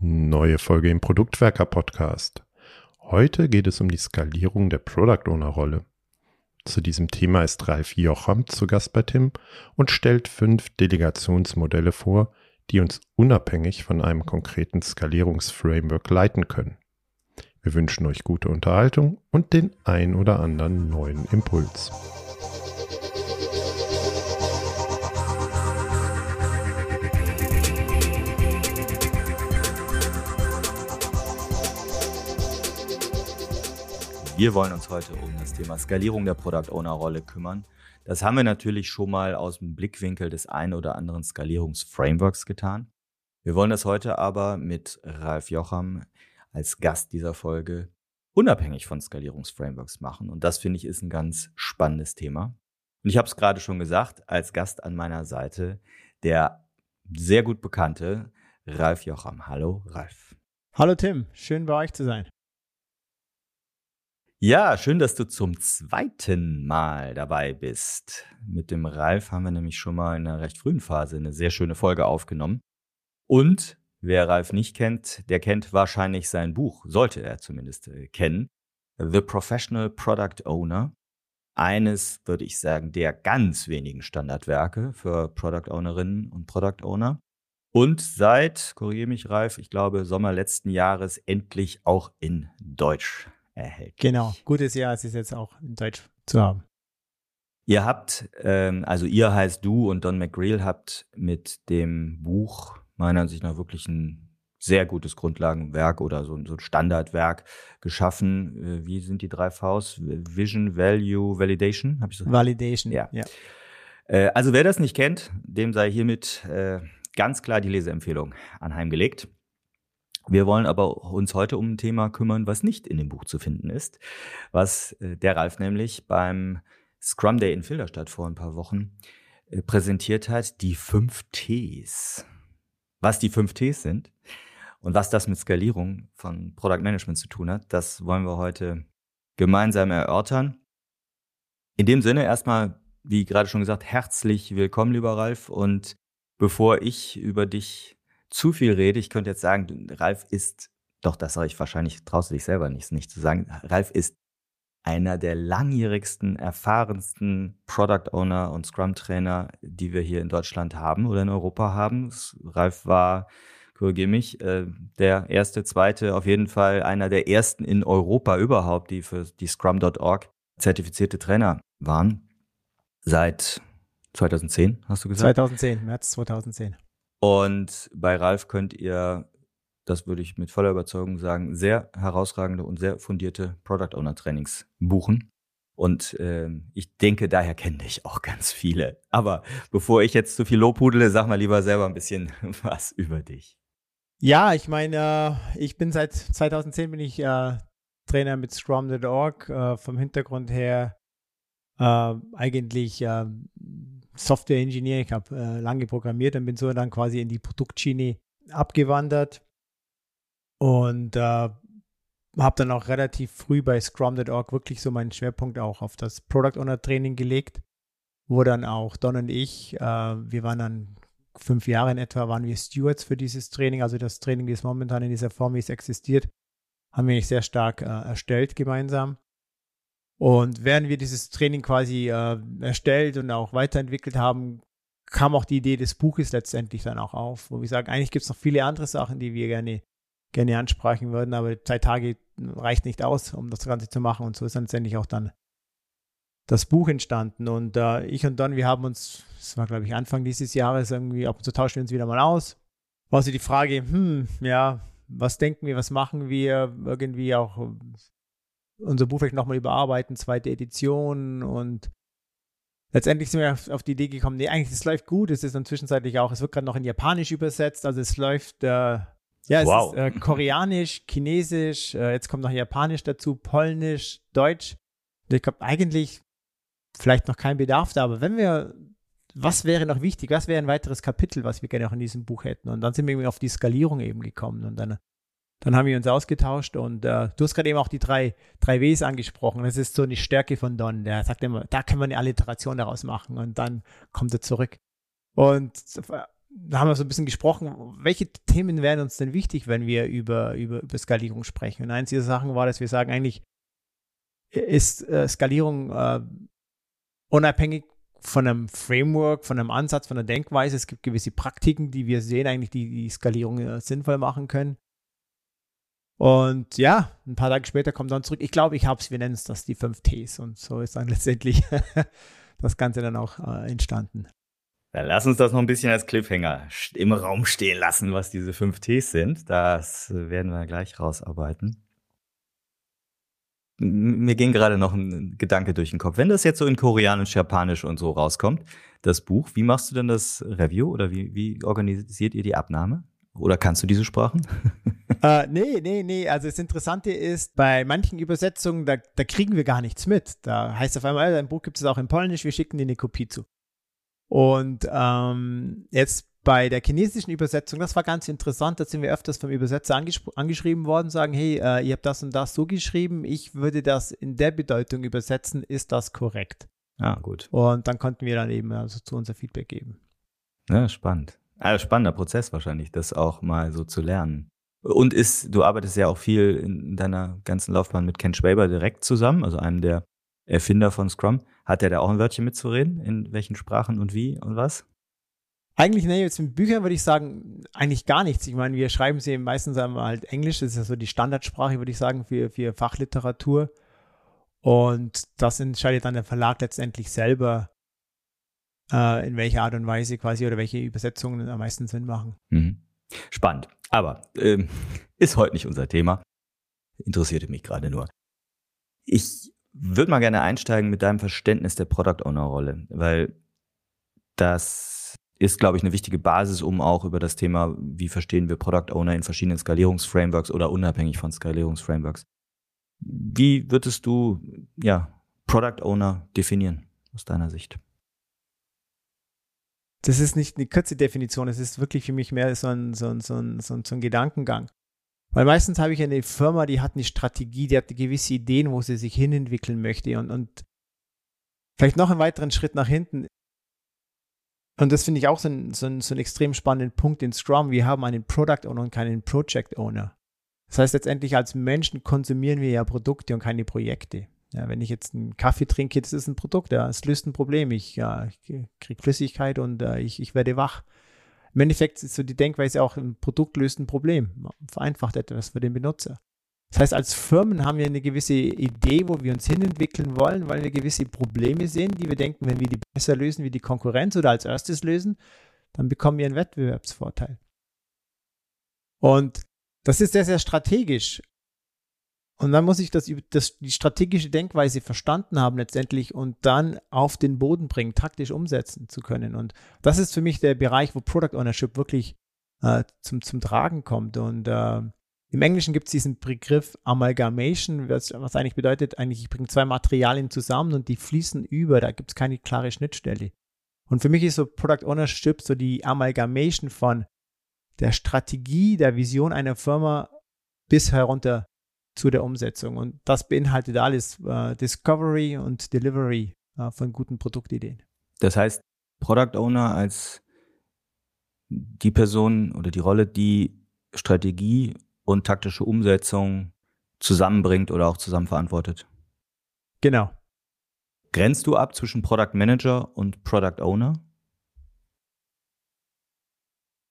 Neue Folge im Produktwerker Podcast. Heute geht es um die Skalierung der Product Owner Rolle. Zu diesem Thema ist Ralf Jocham zu Gast bei Tim und stellt fünf Delegationsmodelle vor, die uns unabhängig von einem konkreten Skalierungsframework leiten können. Wir wünschen euch gute Unterhaltung und den ein oder anderen neuen Impuls. Wir wollen uns heute um das Thema Skalierung der Product Owner Rolle kümmern. Das haben wir natürlich schon mal aus dem Blickwinkel des einen oder anderen Skalierungsframeworks getan. Wir wollen das heute aber mit Ralf Jocham als Gast dieser Folge unabhängig von Skalierungsframeworks machen. Und das finde ich ist ein ganz spannendes Thema. Und ich habe es gerade schon gesagt, als Gast an meiner Seite der sehr gut bekannte Ralf Jocham. Hallo, Ralf. Hallo Tim, schön bei euch zu sein. Ja, schön, dass du zum zweiten Mal dabei bist. Mit dem Ralf haben wir nämlich schon mal in einer recht frühen Phase eine sehr schöne Folge aufgenommen. Und wer Ralf nicht kennt, der kennt wahrscheinlich sein Buch, sollte er zumindest äh, kennen. The Professional Product Owner. Eines, würde ich sagen, der ganz wenigen Standardwerke für Product Ownerinnen und Product Owner. Und seit, korrigiere mich Ralf, ich glaube Sommer letzten Jahres endlich auch in Deutsch erhält. Genau, gutes Jahr ist es jetzt auch in Deutsch zu haben. Ihr habt, ähm, also ihr heißt du und Don McGreal habt mit dem Buch meiner Ansicht nach wirklich ein sehr gutes Grundlagenwerk oder so, so ein Standardwerk geschaffen. Äh, wie sind die drei Vs? Vision, Value, Validation? Hab ich so? Validation, ja. ja. Äh, also wer das nicht kennt, dem sei hiermit äh, ganz klar die Leseempfehlung anheimgelegt. Wir wollen aber uns heute um ein Thema kümmern, was nicht in dem Buch zu finden ist, was äh, der Ralf nämlich beim Scrum Day in Filderstadt vor ein paar Wochen äh, präsentiert hat, die fünf Ts. Was die fünf Ts sind und was das mit Skalierung von Product Management zu tun hat, das wollen wir heute gemeinsam erörtern. In dem Sinne erstmal, wie gerade schon gesagt, herzlich willkommen, lieber Ralf. Und bevor ich über dich zu viel rede. Ich könnte jetzt sagen, Ralf ist, doch, das sage ich wahrscheinlich, traust du dich selber nicht, nicht zu sagen. Ralf ist einer der langjährigsten, erfahrensten Product Owner und Scrum Trainer, die wir hier in Deutschland haben oder in Europa haben. Ralf war, korrigiere mich, äh, der erste, zweite, auf jeden Fall einer der ersten in Europa überhaupt, die für die Scrum.org zertifizierte Trainer waren. Seit 2010, hast du gesagt? 2010, März 2010. Und bei Ralf könnt ihr, das würde ich mit voller Überzeugung sagen, sehr herausragende und sehr fundierte Product Owner Trainings buchen. Und äh, ich denke, daher kenne ich auch ganz viele. Aber bevor ich jetzt zu viel Lobhudele, sag mal lieber selber ein bisschen was über dich. Ja, ich meine, äh, ich bin seit 2010 bin ich äh, Trainer mit Scrum.org. Äh, vom Hintergrund her äh, eigentlich äh, Software Engineer. Ich habe äh, lange programmiert und bin so dann quasi in die Produktschiene abgewandert und äh, habe dann auch relativ früh bei Scrum.org wirklich so meinen Schwerpunkt auch auf das Product Owner Training gelegt, wo dann auch Don und ich, äh, wir waren dann fünf Jahre in etwa, waren wir Stewards für dieses Training, also das Training, das momentan in dieser Form, wie es existiert, haben wir sehr stark äh, erstellt gemeinsam. Und während wir dieses Training quasi äh, erstellt und auch weiterentwickelt haben, kam auch die Idee des Buches letztendlich dann auch auf, wo wir sagen, eigentlich gibt es noch viele andere Sachen, die wir gerne, gerne ansprechen würden, aber zwei Tage reicht nicht aus, um das Ganze zu machen. Und so ist dann letztendlich auch dann das Buch entstanden. Und äh, ich und Don, wir haben uns, das war glaube ich Anfang dieses Jahres, irgendwie, ab und zu tauschen wir uns wieder mal aus. War so die Frage, hm, ja, was denken wir, was machen wir, irgendwie auch unser Buch vielleicht nochmal überarbeiten, zweite Edition und letztendlich sind wir auf, die Idee gekommen, nee, eigentlich, es läuft gut, es ist dann zwischenzeitlich auch, es wird gerade noch in Japanisch übersetzt, also es läuft, äh, ja, es wow. ist äh, Koreanisch, Chinesisch, äh, jetzt kommt noch Japanisch dazu, Polnisch, Deutsch. Und ich glaube, eigentlich vielleicht noch kein Bedarf da, aber wenn wir, was wäre noch wichtig, was wäre ein weiteres Kapitel, was wir gerne auch in diesem Buch hätten? Und dann sind wir irgendwie auf die Skalierung eben gekommen und dann dann haben wir uns ausgetauscht und äh, du hast gerade eben auch die drei, drei Ws angesprochen. Das ist so eine Stärke von Don. Der sagt immer, da können wir eine Alliteration daraus machen und dann kommt er zurück. Und da haben wir so ein bisschen gesprochen, welche Themen wären uns denn wichtig, wenn wir über, über, über Skalierung sprechen? Und eins dieser Sachen war, dass wir sagen, eigentlich ist äh, Skalierung äh, unabhängig von einem Framework, von einem Ansatz, von einer Denkweise. Es gibt gewisse Praktiken, die wir sehen, eigentlich, die die Skalierung äh, sinnvoll machen können. Und ja, ein paar Tage später kommt dann zurück. Ich glaube, ich habe es, wir nennen es das die fünf Ts. Und so ist dann letztendlich das Ganze dann auch äh, entstanden. Dann lass uns das noch ein bisschen als Cliffhanger im Raum stehen lassen, was diese fünf Ts sind. Das werden wir gleich rausarbeiten. Mir ging gerade noch ein Gedanke durch den Kopf. Wenn das jetzt so in Koreanisch, Japanisch und so rauskommt, das Buch, wie machst du denn das Review oder wie, wie organisiert ihr die Abnahme? Oder kannst du diese Sprachen? äh, nee, nee, nee. Also das Interessante ist, bei manchen Übersetzungen, da, da kriegen wir gar nichts mit. Da heißt auf einmal, dein Buch gibt es auch in Polnisch, wir schicken dir eine Kopie zu. Und ähm, jetzt bei der chinesischen Übersetzung, das war ganz interessant, da sind wir öfters vom Übersetzer angesch angeschrieben worden, sagen, hey, äh, ihr habt das und das so geschrieben, ich würde das in der Bedeutung übersetzen, ist das korrekt? Ah, gut. Und dann konnten wir dann eben also zu unser Feedback geben. Ja, spannend. Also spannender Prozess wahrscheinlich, das auch mal so zu lernen. Und ist, du arbeitest ja auch viel in deiner ganzen Laufbahn mit Ken Schwaber direkt zusammen, also einem der Erfinder von Scrum. Hat der da auch ein Wörtchen mitzureden? In welchen Sprachen und wie und was? Eigentlich, ne, jetzt mit Büchern würde ich sagen, eigentlich gar nichts. Ich meine, wir schreiben sie meistens einmal halt Englisch, das ist ja so die Standardsprache, würde ich sagen, für, für Fachliteratur. Und das entscheidet dann der Verlag letztendlich selber, äh, in welcher Art und Weise quasi oder welche Übersetzungen am meisten Sinn machen. Mhm. Spannend. Aber ähm, ist heute nicht unser Thema. Interessierte mich gerade nur. Ich würde mal gerne einsteigen mit deinem Verständnis der Product Owner Rolle, weil das ist, glaube ich, eine wichtige Basis, um auch über das Thema, wie verstehen wir Product Owner in verschiedenen Skalierungsframeworks oder unabhängig von Skalierungsframeworks. Wie würdest du, ja, Product Owner definieren aus deiner Sicht? Das ist nicht eine kurze Definition, es ist wirklich für mich mehr so ein, so ein, so ein, so ein, so ein Gedankengang. Weil meistens habe ich eine Firma, die hat eine Strategie, die hat gewisse Ideen, wo sie sich hinentwickeln möchte und, und vielleicht noch einen weiteren Schritt nach hinten. Und das finde ich auch so, ein, so, ein, so einen extrem spannenden Punkt in Scrum. Wir haben einen Product Owner und keinen Project Owner. Das heißt, letztendlich als Menschen konsumieren wir ja Produkte und keine Projekte. Ja, wenn ich jetzt einen Kaffee trinke, das ist ein Produkt, ja, es löst ein Problem. Ich, ja, ich kriege Flüssigkeit und äh, ich, ich werde wach. Im Endeffekt ist so die Denkweise auch, ein Produkt löst ein Problem, vereinfacht etwas für den Benutzer. Das heißt, als Firmen haben wir eine gewisse Idee, wo wir uns hinentwickeln wollen, weil wir gewisse Probleme sehen, die wir denken, wenn wir die besser lösen wie die Konkurrenz oder als erstes lösen, dann bekommen wir einen Wettbewerbsvorteil. Und das ist sehr, sehr strategisch. Und dann muss ich das, das, die strategische Denkweise verstanden haben letztendlich und dann auf den Boden bringen, taktisch umsetzen zu können. Und das ist für mich der Bereich, wo Product Ownership wirklich äh, zum, zum Tragen kommt. Und äh, im Englischen gibt es diesen Begriff Amalgamation, was, was eigentlich bedeutet, eigentlich ich bringe zwei Materialien zusammen und die fließen über, da gibt es keine klare Schnittstelle. Und für mich ist so Product Ownership so die Amalgamation von der Strategie, der Vision einer Firma bis herunter zu der Umsetzung. Und das beinhaltet alles äh, Discovery und Delivery äh, von guten Produktideen. Das heißt, Product Owner als die Person oder die Rolle, die Strategie und taktische Umsetzung zusammenbringt oder auch zusammen verantwortet. Genau. Grenzt du ab zwischen Product Manager und Product Owner?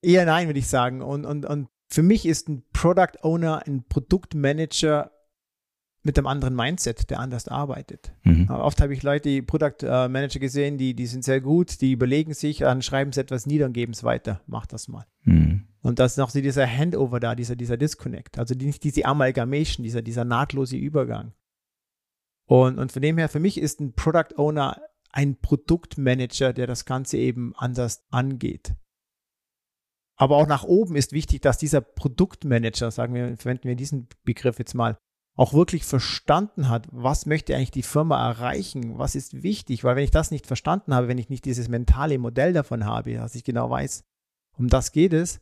Eher nein, würde ich sagen. Und, und, und für mich ist ein Product Owner ein Produktmanager mit einem anderen Mindset, der anders arbeitet. Mhm. Oft habe ich Leute, die Product äh, Manager gesehen, die, die sind sehr gut, die überlegen sich, dann schreiben sie etwas nieder und geben es weiter. Mach das mal. Mhm. Und da ist noch dieser Handover da, dieser, dieser Disconnect. Also nicht diese Amalgamation, dieser, dieser nahtlose Übergang. Und, und von dem her, für mich ist ein Product Owner ein Produktmanager, der das Ganze eben anders angeht. Aber auch nach oben ist wichtig, dass dieser Produktmanager, sagen wir, verwenden wir diesen Begriff jetzt mal, auch wirklich verstanden hat, was möchte eigentlich die Firma erreichen, was ist wichtig, weil wenn ich das nicht verstanden habe, wenn ich nicht dieses mentale Modell davon habe, dass ich genau weiß, um das geht es,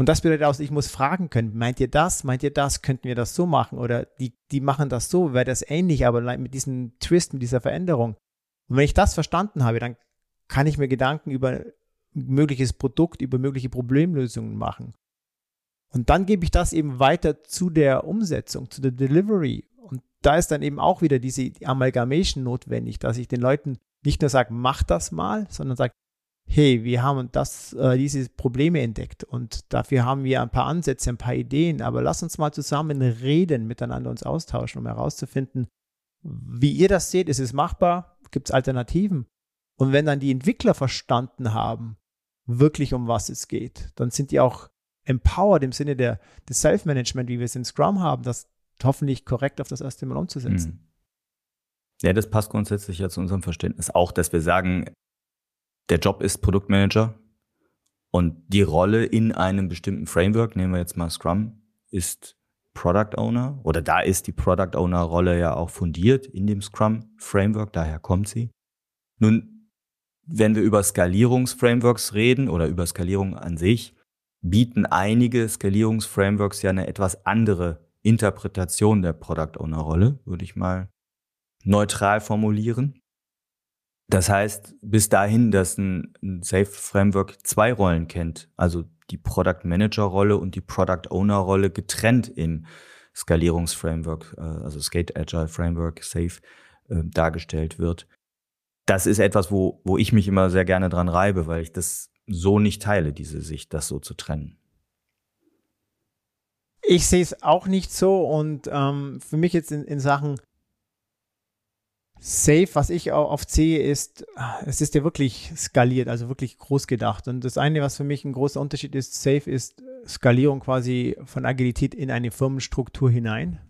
und das bedeutet auch, ich muss fragen können, meint ihr das, meint ihr das, könnten wir das so machen? Oder die, die machen das so, wäre das ähnlich, aber mit diesem Twist, mit dieser Veränderung. Und wenn ich das verstanden habe, dann kann ich mir Gedanken über mögliches Produkt, über mögliche Problemlösungen machen. Und dann gebe ich das eben weiter zu der Umsetzung, zu der Delivery. Und da ist dann eben auch wieder diese Amalgamation notwendig, dass ich den Leuten nicht nur sage, mach das mal, sondern sage, hey, wir haben das, äh, diese Probleme entdeckt und dafür haben wir ein paar Ansätze, ein paar Ideen, aber lass uns mal zusammen reden, miteinander uns austauschen, um herauszufinden, wie ihr das seht, ist es machbar, gibt es Alternativen? Und wenn dann die Entwickler verstanden haben, wirklich um was es geht, dann sind die auch empowered im Sinne der, des Self-Management, wie wir es in Scrum haben, das hoffentlich korrekt auf das erste Mal umzusetzen. Mhm. Ja, das passt grundsätzlich ja zu unserem Verständnis auch, dass wir sagen, der Job ist Produktmanager und die Rolle in einem bestimmten Framework, nehmen wir jetzt mal Scrum, ist Product Owner oder da ist die Product Owner Rolle ja auch fundiert in dem Scrum Framework, daher kommt sie. Nun, wenn wir über Skalierungsframeworks reden oder über Skalierung an sich, bieten einige Skalierungsframeworks ja eine etwas andere Interpretation der Product Owner Rolle, würde ich mal neutral formulieren. Das heißt, bis dahin, dass ein, Safe Framework zwei Rollen kennt, also die Product Manager Rolle und die Product Owner Rolle getrennt im Skalierungsframework, äh, also Skate Agile Framework, Safe, äh, dargestellt wird. Das ist etwas, wo, wo ich mich immer sehr gerne dran reibe, weil ich das so nicht teile, diese Sicht, das so zu trennen. Ich sehe es auch nicht so und ähm, für mich jetzt in, in Sachen Safe, was ich auch oft sehe, ist, es ist ja wirklich skaliert, also wirklich groß gedacht. Und das eine, was für mich ein großer Unterschied ist, Safe ist Skalierung quasi von Agilität in eine Firmenstruktur hinein.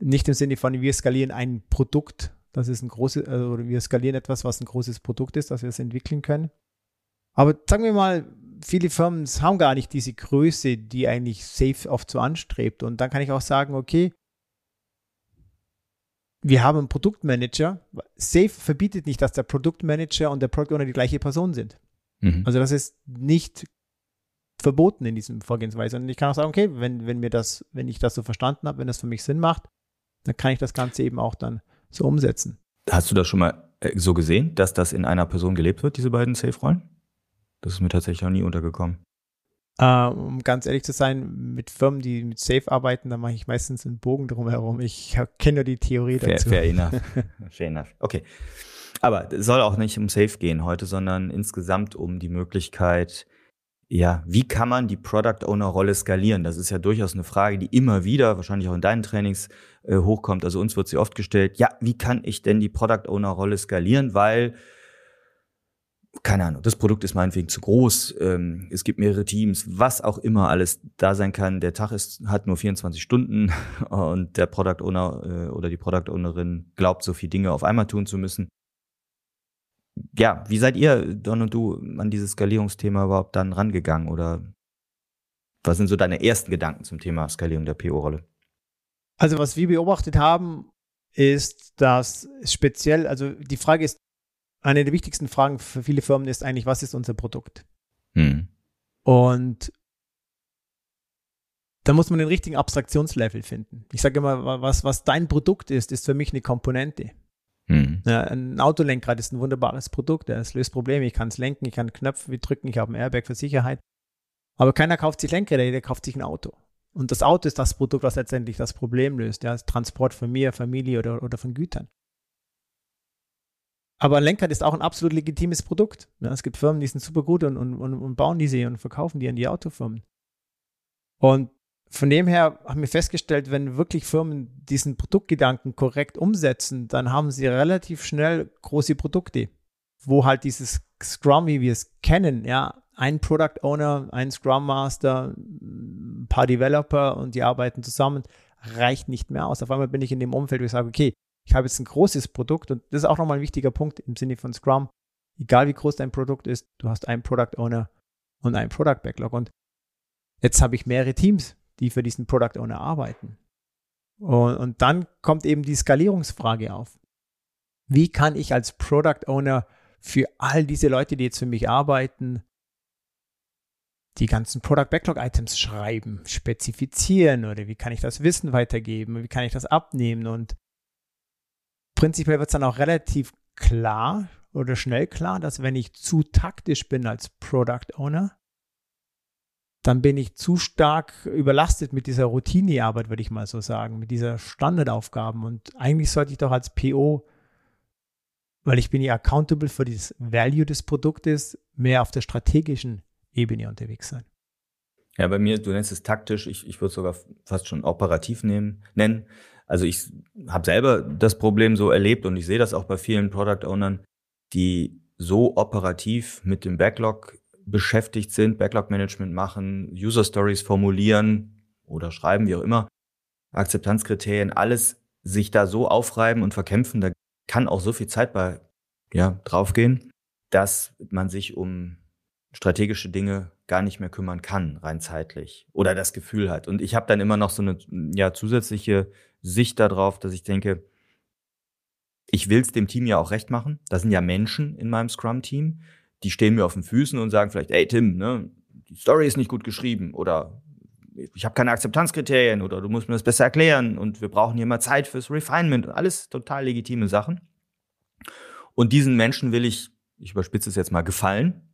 Nicht im Sinne von, wir skalieren ein Produkt, das ist ein großes, also wir skalieren etwas, was ein großes Produkt ist, dass wir es entwickeln können. Aber sagen wir mal, viele Firmen haben gar nicht diese Größe, die eigentlich Safe oft so anstrebt. Und dann kann ich auch sagen, okay, wir haben einen Produktmanager. Safe verbietet nicht, dass der Produktmanager und der Product Owner die gleiche Person sind. Mhm. Also das ist nicht verboten in diesem Vorgehensweise. Und ich kann auch sagen, okay, wenn, wenn mir das, wenn ich das so verstanden habe, wenn das für mich Sinn macht, dann kann ich das Ganze eben auch dann so umsetzen. Hast du das schon mal äh, so gesehen, dass das in einer Person gelebt wird, diese beiden Safe-Rollen? Das ist mir tatsächlich noch nie untergekommen. Uh, um ganz ehrlich zu sein, mit Firmen, die mit Safe arbeiten, da mache ich meistens einen Bogen drumherum. Ich kenne nur die Theorie fair, dazu. Fair enough. fair enough. Okay. Aber es soll auch nicht um Safe gehen heute, sondern insgesamt um die Möglichkeit, ja, wie kann man die Product Owner Rolle skalieren? Das ist ja durchaus eine Frage, die immer wieder, wahrscheinlich auch in deinen Trainings, äh, hochkommt. Also uns wird sie oft gestellt. Ja, wie kann ich denn die Product Owner Rolle skalieren? Weil keine Ahnung, das Produkt ist meinetwegen zu groß, ähm, es gibt mehrere Teams, was auch immer alles da sein kann. Der Tag ist, hat nur 24 Stunden und der Product Owner äh, oder die Product Ownerin glaubt, so viele Dinge auf einmal tun zu müssen. Ja, wie seid ihr, Don und du, an dieses Skalierungsthema überhaupt dann rangegangen oder was sind so deine ersten Gedanken zum Thema Skalierung der PO-Rolle? Also was wir beobachtet haben, ist, dass speziell, also die Frage ist, eine der wichtigsten Fragen für viele Firmen ist eigentlich, was ist unser Produkt? Hm. Und da muss man den richtigen Abstraktionslevel finden. Ich sage immer, was, was dein Produkt ist, ist für mich eine Komponente. Hm. Ja, ein Autolenkrad ist ein wunderbares Produkt, es löst Probleme, ich kann es lenken, ich kann Knöpfe drücken, ich habe ein Airbag für Sicherheit. Aber keiner kauft sich Lenkräder, der kauft sich ein Auto. Und das Auto ist das Produkt, was letztendlich das Problem löst. Ja, Transport von mir, Familie oder, oder von Gütern. Aber ein Lenkrad ist auch ein absolut legitimes Produkt. Ja, es gibt Firmen, die sind super gut und, und, und bauen diese und verkaufen die an die Autofirmen. Und von dem her haben wir festgestellt, wenn wirklich Firmen diesen Produktgedanken korrekt umsetzen, dann haben sie relativ schnell große Produkte, wo halt dieses Scrum, wie wir es kennen, ja, ein Product Owner, ein Scrum Master, ein paar Developer und die arbeiten zusammen, reicht nicht mehr aus. Auf einmal bin ich in dem Umfeld, wo ich sage, okay, ich habe jetzt ein großes Produkt und das ist auch nochmal ein wichtiger Punkt im Sinne von Scrum. Egal wie groß dein Produkt ist, du hast einen Product Owner und einen Product Backlog. Und jetzt habe ich mehrere Teams, die für diesen Product Owner arbeiten. Und, und dann kommt eben die Skalierungsfrage auf. Wie kann ich als Product Owner für all diese Leute, die jetzt für mich arbeiten, die ganzen Product Backlog Items schreiben, spezifizieren oder wie kann ich das Wissen weitergeben, wie kann ich das abnehmen und prinzipiell wird es dann auch relativ klar, oder schnell klar, dass wenn ich zu taktisch bin als Product Owner, dann bin ich zu stark überlastet mit dieser Routinearbeit, würde ich mal so sagen, mit dieser Standardaufgaben. Und eigentlich sollte ich doch als PO, weil ich bin ja accountable für das Value des Produktes, mehr auf der strategischen Ebene unterwegs sein. Ja, bei mir, du nennst es taktisch, ich, ich würde es sogar fast schon operativ nehmen, nennen. Also ich habe selber das Problem so erlebt und ich sehe das auch bei vielen Product Ownern, die so operativ mit dem Backlog beschäftigt sind, Backlog-Management machen, User-Stories formulieren oder schreiben, wie auch immer, Akzeptanzkriterien, alles sich da so aufreiben und verkämpfen, da kann auch so viel Zeit bei ja, draufgehen, dass man sich um strategische Dinge gar nicht mehr kümmern kann, rein zeitlich. Oder das Gefühl hat. Und ich habe dann immer noch so eine ja, zusätzliche Sicht darauf, dass ich denke, ich will es dem Team ja auch recht machen. Da sind ja Menschen in meinem Scrum-Team, die stehen mir auf den Füßen und sagen vielleicht, ey Tim, ne, die Story ist nicht gut geschrieben oder ich habe keine Akzeptanzkriterien oder du musst mir das besser erklären und wir brauchen hier mal Zeit fürs Refinement. Alles total legitime Sachen. Und diesen Menschen will ich, ich überspitze es jetzt mal, gefallen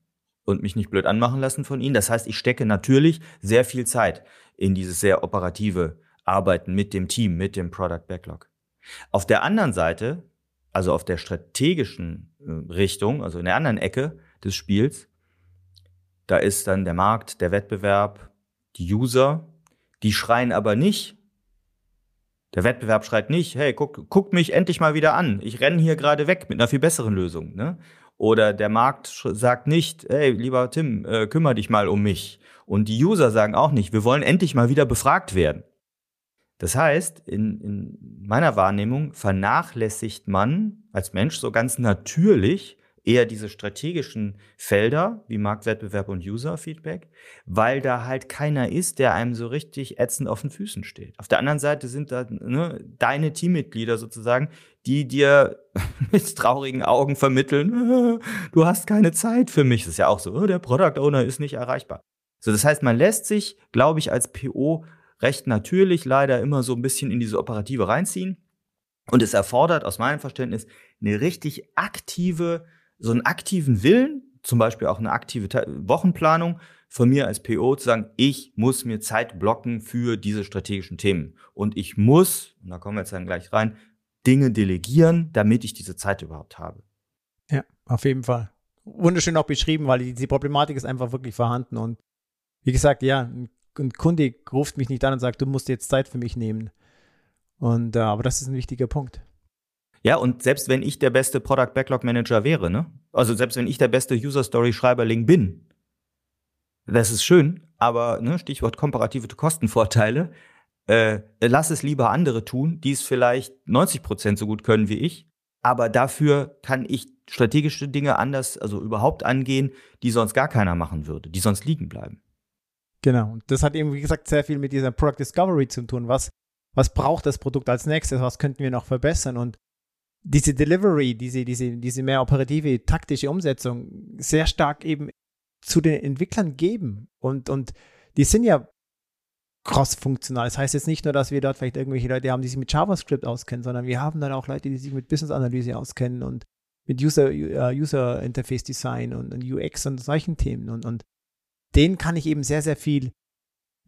und mich nicht blöd anmachen lassen von ihnen. Das heißt, ich stecke natürlich sehr viel Zeit in dieses sehr operative Arbeiten mit dem Team, mit dem Product Backlog. Auf der anderen Seite, also auf der strategischen äh, Richtung, also in der anderen Ecke des Spiels, da ist dann der Markt, der Wettbewerb, die User, die schreien aber nicht, der Wettbewerb schreit nicht, hey, guck, guck mich endlich mal wieder an. Ich renne hier gerade weg mit einer viel besseren Lösung. Ne? Oder der Markt sagt nicht, hey, lieber Tim, äh, kümmere dich mal um mich. Und die User sagen auch nicht, wir wollen endlich mal wieder befragt werden. Das heißt, in, in meiner Wahrnehmung vernachlässigt man als Mensch so ganz natürlich eher diese strategischen Felder wie Marktwettbewerb und User-Feedback, weil da halt keiner ist, der einem so richtig ätzend auf den Füßen steht. Auf der anderen Seite sind da ne, deine Teammitglieder sozusagen, die dir mit traurigen Augen vermitteln, du hast keine Zeit für mich. Das ist ja auch so, oh, der Product Owner ist nicht erreichbar. So, das heißt, man lässt sich, glaube ich, als PO recht natürlich leider immer so ein bisschen in diese Operative reinziehen. Und es erfordert aus meinem Verständnis eine richtig aktive so einen aktiven Willen, zum Beispiel auch eine aktive Wochenplanung von mir als PO zu sagen, ich muss mir Zeit blocken für diese strategischen Themen. Und ich muss, und da kommen wir jetzt dann gleich rein, Dinge delegieren, damit ich diese Zeit überhaupt habe. Ja, auf jeden Fall. Wunderschön auch beschrieben, weil die, die Problematik ist einfach wirklich vorhanden. Und wie gesagt, ja, ein, ein Kunde ruft mich nicht an und sagt, du musst jetzt Zeit für mich nehmen. Und äh, aber das ist ein wichtiger Punkt. Ja, und selbst wenn ich der beste Product Backlog Manager wäre, ne? Also selbst wenn ich der beste User Story Schreiberling bin, das ist schön, aber ne, Stichwort komparative Kostenvorteile, äh, lass es lieber andere tun, die es vielleicht 90 Prozent so gut können wie ich, aber dafür kann ich strategische Dinge anders, also überhaupt angehen, die sonst gar keiner machen würde, die sonst liegen bleiben. Genau. Und das hat eben, wie gesagt, sehr viel mit dieser Product Discovery zu tun. Was, was braucht das Produkt als nächstes? Was könnten wir noch verbessern? Und diese Delivery, diese, diese, diese mehr operative, taktische Umsetzung sehr stark eben zu den Entwicklern geben. Und, und die sind ja cross-funktional. Das heißt jetzt nicht nur, dass wir dort vielleicht irgendwelche Leute haben, die sich mit JavaScript auskennen, sondern wir haben dann auch Leute, die sich mit Business-Analyse auskennen und mit User, uh, User Interface Design und, und, UX und solchen Themen. Und, und denen kann ich eben sehr, sehr viel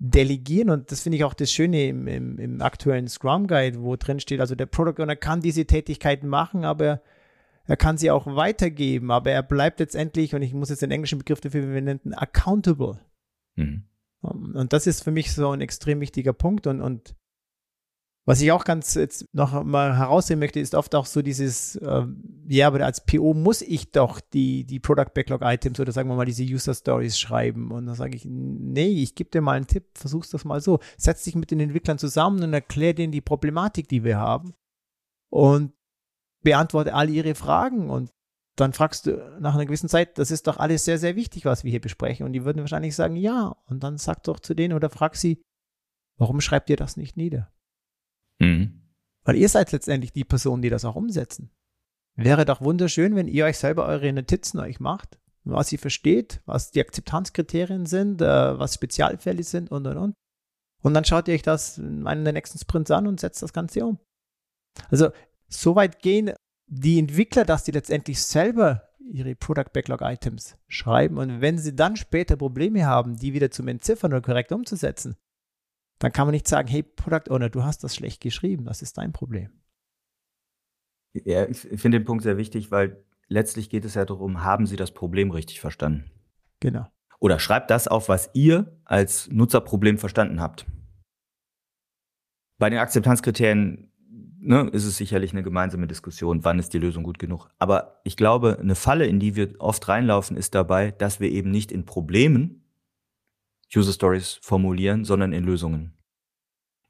delegieren und das finde ich auch das Schöne im, im, im, aktuellen Scrum Guide, wo drin steht, also der Product Owner kann diese Tätigkeiten machen, aber er kann sie auch weitergeben, aber er bleibt letztendlich, und ich muss jetzt den englischen Begriff dafür verwenden, accountable. Mhm. Und das ist für mich so ein extrem wichtiger Punkt und, und was ich auch ganz jetzt noch mal herausheben möchte, ist oft auch so dieses, äh, ja, aber als PO muss ich doch die, die Product Backlog Items oder sagen wir mal diese User Stories schreiben. Und dann sage ich, nee, ich gebe dir mal einen Tipp, versuch's das mal so. Setz dich mit den Entwicklern zusammen und erklär denen die Problematik, die wir haben. Und beantworte all ihre Fragen. Und dann fragst du nach einer gewissen Zeit, das ist doch alles sehr, sehr wichtig, was wir hier besprechen. Und die würden wahrscheinlich sagen, ja. Und dann sag doch zu denen oder frag sie, warum schreibt ihr das nicht nieder? Mhm. Weil ihr seid letztendlich die Personen, die das auch umsetzen. Wäre doch wunderschön, wenn ihr euch selber eure Notizen euch macht, was ihr versteht, was die Akzeptanzkriterien sind, äh, was Spezialfälle sind und und und. Und dann schaut ihr euch das in einem der nächsten Sprints an und setzt das Ganze um. Also so weit gehen die Entwickler, dass die letztendlich selber ihre Product Backlog Items schreiben und wenn sie dann später Probleme haben, die wieder zum Entziffern oder korrekt umzusetzen, dann kann man nicht sagen, hey Product Owner, du hast das schlecht geschrieben, das ist dein Problem. Ja, ich finde den Punkt sehr wichtig, weil letztlich geht es ja darum, haben Sie das Problem richtig verstanden? Genau. Oder schreibt das auf, was ihr als Nutzerproblem verstanden habt. Bei den Akzeptanzkriterien ne, ist es sicherlich eine gemeinsame Diskussion, wann ist die Lösung gut genug. Aber ich glaube, eine Falle, in die wir oft reinlaufen, ist dabei, dass wir eben nicht in Problemen User Stories formulieren, sondern in Lösungen.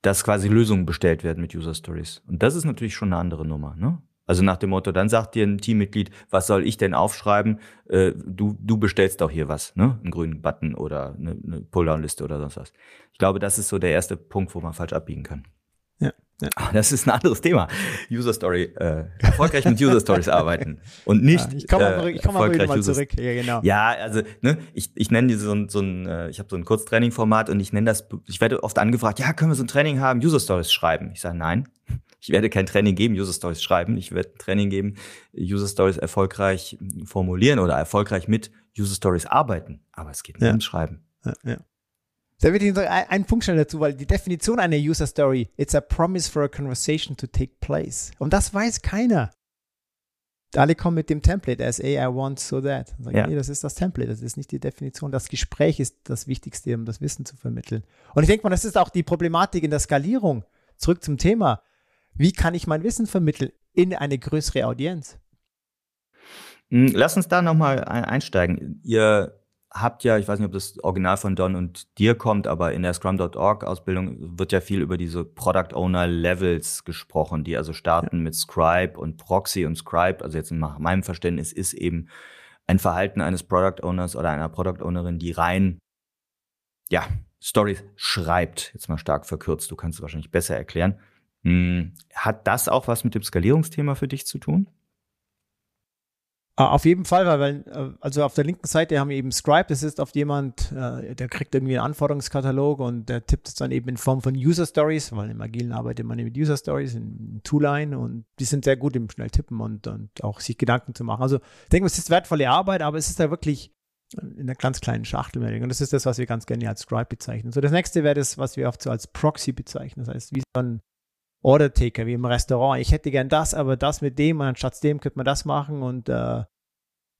Dass quasi Lösungen bestellt werden mit User Stories. Und das ist natürlich schon eine andere Nummer. Ne? Also nach dem Motto, dann sagt dir ein Teammitglied, was soll ich denn aufschreiben? Äh, du, du bestellst doch hier was, ne? Einen grünen Button oder eine, eine Pulldown-Liste oder sonst was. Ich glaube, das ist so der erste Punkt, wo man falsch abbiegen kann. Aber das ist ein anderes Thema. User Story, äh, erfolgreich mit User Stories arbeiten und nicht. Ja, ich komme mal, komm mal, äh, mal zurück. Ja, genau. Ja, also ne, ich, ich nenne diese so ein, so ein äh, ich habe so ein Kurztraining-Format und ich nenne das, ich werde oft angefragt, ja, können wir so ein Training haben, User Stories schreiben? Ich sage nein. Ich werde kein Training geben, User Stories schreiben. Ich werde ein Training geben, User Stories erfolgreich formulieren oder erfolgreich mit User Stories arbeiten. Aber es geht nicht ja. ums Schreiben. Ja, ja. Da will ich noch einen Punkt schnell dazu, weil die Definition einer User Story, it's a promise for a conversation to take place. Und das weiß keiner. Alle kommen mit dem Template, as A, I want, so that. Sagen, ja. Nee, das ist das Template, das ist nicht die Definition. Das Gespräch ist das Wichtigste, um das Wissen zu vermitteln. Und ich denke mal, das ist auch die Problematik in der Skalierung. Zurück zum Thema. Wie kann ich mein Wissen vermitteln in eine größere Audienz? Hm, lass uns da nochmal einsteigen. Ihr habt ja, ich weiß nicht, ob das Original von Don und dir kommt, aber in der Scrum.org Ausbildung wird ja viel über diese Product Owner Levels gesprochen, die also starten ja. mit Scribe und Proxy und Scribe, also jetzt nach meinem Verständnis ist eben ein Verhalten eines Product Owners oder einer Product Ownerin, die rein, ja, Stories schreibt, jetzt mal stark verkürzt, du kannst es wahrscheinlich besser erklären. Hm, hat das auch was mit dem Skalierungsthema für dich zu tun? Ah, auf jeden Fall, weil, äh, also auf der linken Seite haben wir eben Scribe, das ist oft jemand, äh, der kriegt irgendwie einen Anforderungskatalog und der tippt es dann eben in Form von User Stories, weil im Agilen arbeitet man mit User Stories in Toolline und die sind sehr gut im schnell tippen und, und auch sich Gedanken zu machen. Also ich denke, es ist wertvolle Arbeit, aber es ist da wirklich in einer ganz kleinen Schachtel. Und das ist das, was wir ganz gerne als Scribe bezeichnen. So, das nächste wäre das, was wir oft so als Proxy bezeichnen. Das heißt, wie so ein Order-Taker, wie im Restaurant. Ich hätte gern das, aber das mit dem und anstatt dem könnte man das machen und äh,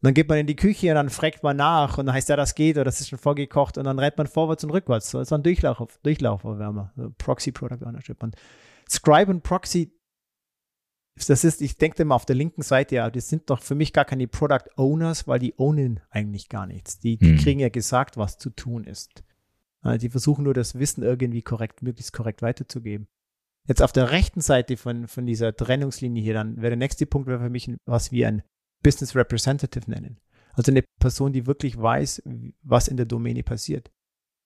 dann geht man in die Küche und dann fragt man nach und dann heißt ja, das geht oder das ist schon vorgekocht und dann rennt man vorwärts und rückwärts. So ist ein Durchlauf, Durchlauferwärmer, so Proxy Product Ownership. Und Scribe und Proxy, das ist, ich denke immer auf der linken Seite, ja, das sind doch für mich gar keine Product Owners, weil die ownen eigentlich gar nichts. Die, die hm. kriegen ja gesagt, was zu tun ist. Die versuchen nur das Wissen irgendwie korrekt, möglichst korrekt weiterzugeben. Jetzt auf der rechten Seite von, von dieser Trennungslinie hier, dann wäre der nächste Punkt wäre für mich, was wir ein Business Representative nennen. Also eine Person, die wirklich weiß, was in der Domäne passiert.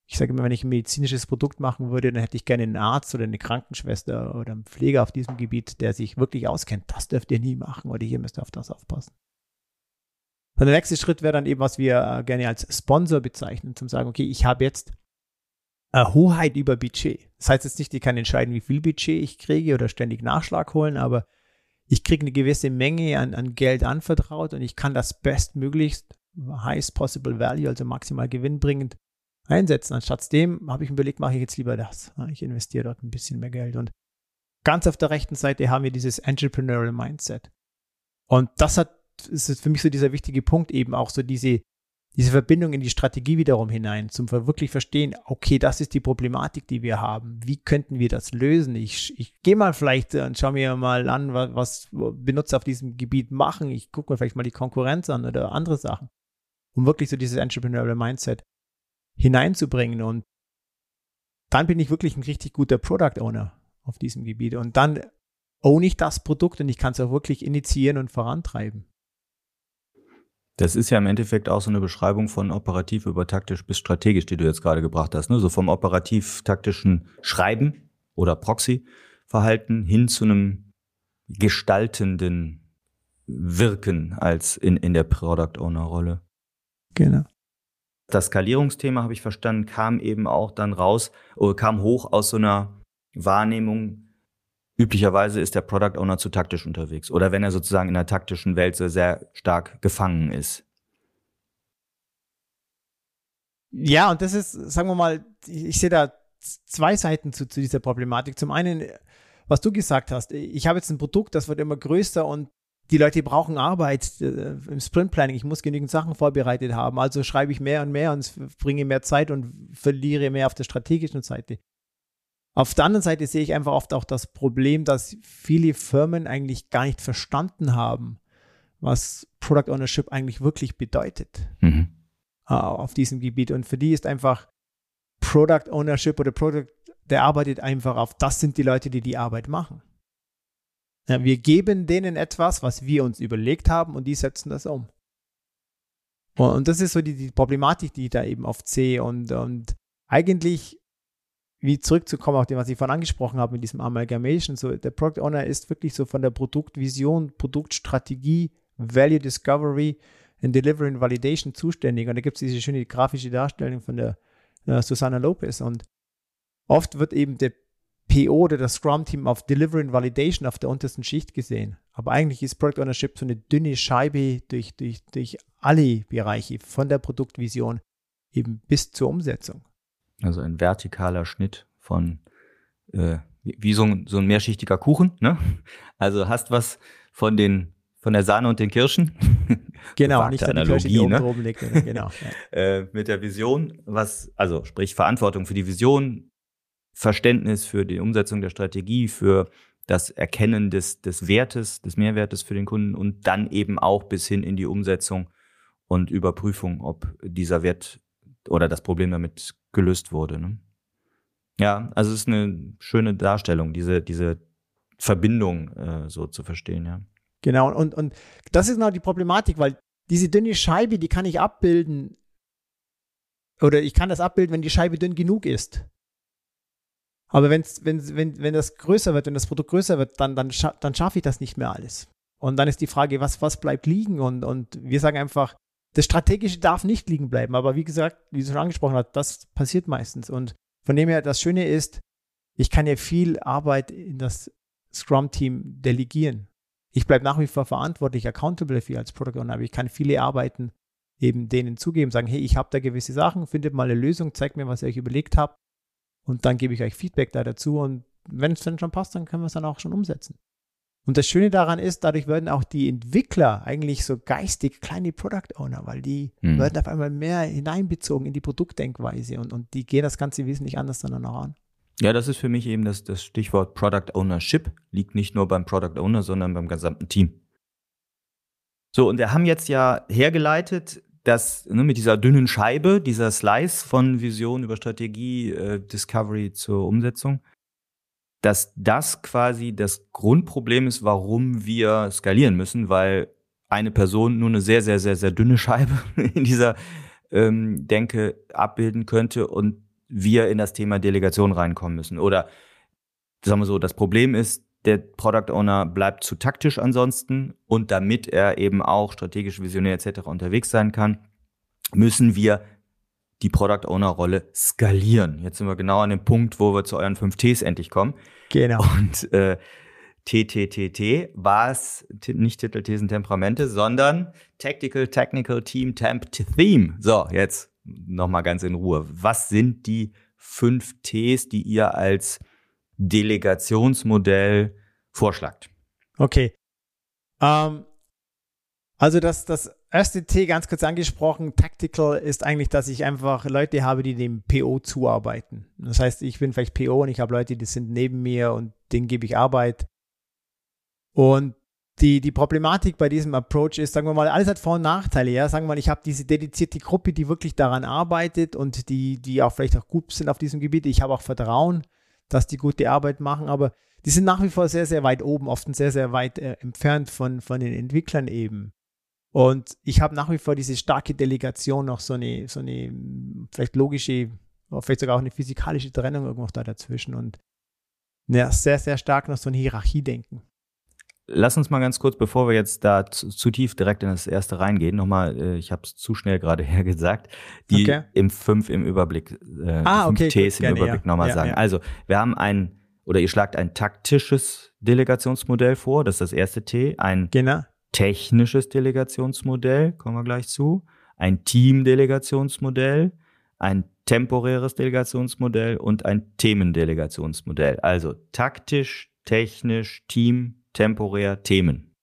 Ich sage immer, wenn ich ein medizinisches Produkt machen würde, dann hätte ich gerne einen Arzt oder eine Krankenschwester oder einen Pfleger auf diesem Gebiet, der sich wirklich auskennt. Das dürft ihr nie machen oder hier müsst ihr auf das aufpassen. Und der nächste Schritt wäre dann eben, was wir äh, gerne als Sponsor bezeichnen, zum sagen, okay, ich habe jetzt Hoheit über Budget. Das heißt jetzt nicht, ich kann entscheiden, wie viel Budget ich kriege oder ständig Nachschlag holen, aber ich kriege eine gewisse Menge an, an Geld anvertraut und ich kann das bestmöglichst, highest possible value, also maximal gewinnbringend einsetzen. Anstatt dem habe ich mir überlegt, mache ich jetzt lieber das. Ich investiere dort ein bisschen mehr Geld. Und ganz auf der rechten Seite haben wir dieses Entrepreneurial Mindset. Und das hat, ist für mich so dieser wichtige Punkt eben auch so diese diese Verbindung in die Strategie wiederum hinein, zum wirklich verstehen, okay, das ist die Problematik, die wir haben. Wie könnten wir das lösen? Ich, ich gehe mal vielleicht und schaue mir mal an, was, was Benutzer auf diesem Gebiet machen. Ich gucke mir vielleicht mal die Konkurrenz an oder andere Sachen, um wirklich so dieses Entrepreneurial Mindset hineinzubringen. Und dann bin ich wirklich ein richtig guter Product Owner auf diesem Gebiet. Und dann own ich das Produkt und ich kann es auch wirklich initiieren und vorantreiben. Das ist ja im Endeffekt auch so eine Beschreibung von operativ über taktisch bis strategisch, die du jetzt gerade gebracht hast. Ne? So vom operativ-taktischen Schreiben oder Proxy-Verhalten hin zu einem gestaltenden Wirken als in, in der Product Owner-Rolle. Genau. Das Skalierungsthema, habe ich verstanden, kam eben auch dann raus oder kam hoch aus so einer Wahrnehmung, üblicherweise ist der Product Owner zu taktisch unterwegs oder wenn er sozusagen in der taktischen Welt so sehr stark gefangen ist. Ja, und das ist, sagen wir mal, ich, ich sehe da zwei Seiten zu, zu dieser Problematik. Zum einen, was du gesagt hast, ich habe jetzt ein Produkt, das wird immer größer und die Leute brauchen Arbeit äh, im Sprint Planning. Ich muss genügend Sachen vorbereitet haben. Also schreibe ich mehr und mehr und bringe mehr Zeit und verliere mehr auf der strategischen Seite. Auf der anderen Seite sehe ich einfach oft auch das Problem, dass viele Firmen eigentlich gar nicht verstanden haben, was Product Ownership eigentlich wirklich bedeutet mhm. äh, auf diesem Gebiet. Und für die ist einfach Product Ownership oder Product, der arbeitet einfach auf, das sind die Leute, die die Arbeit machen. Ja, wir geben denen etwas, was wir uns überlegt haben und die setzen das um. Und das ist so die, die Problematik, die ich da eben oft sehe. Und, und eigentlich, wie zurückzukommen auf dem, was ich vorhin angesprochen habe mit diesem Amalgamation, so der Product Owner ist wirklich so von der Produktvision, Produktstrategie, Value Discovery and Delivery and Validation zuständig. Und da gibt es diese schöne grafische Darstellung von der äh, Susanna Lopez. Und oft wird eben der PO oder das Scrum-Team auf Delivery and Validation auf der untersten Schicht gesehen. Aber eigentlich ist Product Ownership so eine dünne Scheibe durch, durch, durch alle Bereiche, von der Produktvision eben bis zur Umsetzung. Also ein vertikaler Schnitt von äh, wie so ein, so ein mehrschichtiger Kuchen, ne? Also hast was von den von der Sahne und den Kirschen. Genau, nicht eine Kirsche, die ne? oben liegt. Genau. Äh, mit der Vision, was, also sprich Verantwortung für die Vision, Verständnis für die Umsetzung der Strategie, für das Erkennen des, des Wertes, des Mehrwertes für den Kunden und dann eben auch bis hin in die Umsetzung und Überprüfung, ob dieser Wert oder das Problem damit gelöst wurde. Ne? Ja, also es ist eine schöne Darstellung, diese, diese Verbindung äh, so zu verstehen, ja. Genau, und, und das ist genau die Problematik, weil diese dünne Scheibe, die kann ich abbilden, oder ich kann das abbilden, wenn die Scheibe dünn genug ist. Aber wenn's, wenn, wenn, wenn das größer wird, wenn das Produkt größer wird, dann, dann, scha dann schaffe ich das nicht mehr alles. Und dann ist die Frage, was, was bleibt liegen? Und, und wir sagen einfach, das Strategische darf nicht liegen bleiben. Aber wie gesagt, wie du schon angesprochen hast, das passiert meistens. Und von dem her, das Schöne ist, ich kann ja viel Arbeit in das Scrum-Team delegieren. Ich bleibe nach wie vor verantwortlich, accountable für als Product aber ich kann viele Arbeiten eben denen zugeben, sagen, hey, ich habe da gewisse Sachen, findet mal eine Lösung, zeigt mir, was ihr euch überlegt habt und dann gebe ich euch Feedback da dazu und wenn es dann schon passt, dann können wir es dann auch schon umsetzen. Und das Schöne daran ist, dadurch werden auch die Entwickler eigentlich so geistig kleine Product Owner, weil die hm. werden auf einmal mehr hineinbezogen in die Produktdenkweise und, und die gehen das Ganze wesentlich anders dann auch an. Ja, das ist für mich eben das, das Stichwort Product Ownership. Liegt nicht nur beim Product Owner, sondern beim gesamten Team. So, und wir haben jetzt ja hergeleitet, dass ne, mit dieser dünnen Scheibe, dieser Slice von Vision über Strategie, äh, Discovery zur Umsetzung, dass das quasi das Grundproblem ist, warum wir skalieren müssen, weil eine Person nur eine sehr, sehr, sehr, sehr dünne Scheibe in dieser ähm, Denke abbilden könnte und wir in das Thema Delegation reinkommen müssen. Oder sagen wir so, das Problem ist, der Product Owner bleibt zu taktisch ansonsten und damit er eben auch strategisch, visionär etc. unterwegs sein kann, müssen wir die Product Owner Rolle skalieren. Jetzt sind wir genau an dem Punkt, wo wir zu euren fünf Ts endlich kommen. Genau. Und äh, TTTT war es nicht Titel, Thesen, Temperamente, sondern Tactical, Technical, Team, Temp, Theme. So, jetzt nochmal ganz in Ruhe. Was sind die fünf Ts, die ihr als Delegationsmodell vorschlagt. Okay. Ähm, also das, das erste T ganz kurz angesprochen, Tactical, ist eigentlich, dass ich einfach Leute habe, die dem PO zuarbeiten. Das heißt, ich bin vielleicht PO und ich habe Leute, die sind neben mir und denen gebe ich Arbeit. Und die, die Problematik bei diesem Approach ist, sagen wir mal, alles hat Vor- und Nachteile. Ja? Sagen wir mal, ich habe diese dedizierte Gruppe, die wirklich daran arbeitet und die, die auch vielleicht auch gut sind auf diesem Gebiet. Ich habe auch Vertrauen dass die gute Arbeit machen, aber die sind nach wie vor sehr, sehr weit oben, oft sehr, sehr weit äh, entfernt von, von den Entwicklern eben. Und ich habe nach wie vor diese starke Delegation, noch so eine, so eine vielleicht logische, vielleicht sogar auch eine physikalische Trennung irgendwo da dazwischen und ja, sehr, sehr stark noch so eine Hierarchiedenken. Lass uns mal ganz kurz, bevor wir jetzt da zu, zu tief direkt in das erste reingehen, nochmal, äh, ich habe es zu schnell gerade hergesagt, die okay. im 5 im Überblick, äh, ah, okay, Ts im Überblick ja. nochmal ja, sagen. Ja. Also, wir haben ein oder ihr schlagt ein taktisches Delegationsmodell vor, das ist das erste T, ein Genau. Technisches Delegationsmodell, kommen wir gleich zu, ein Teamdelegationsmodell, ein temporäres Delegationsmodell und ein Themendelegationsmodell. Also taktisch, technisch, Team, temporär, Themen.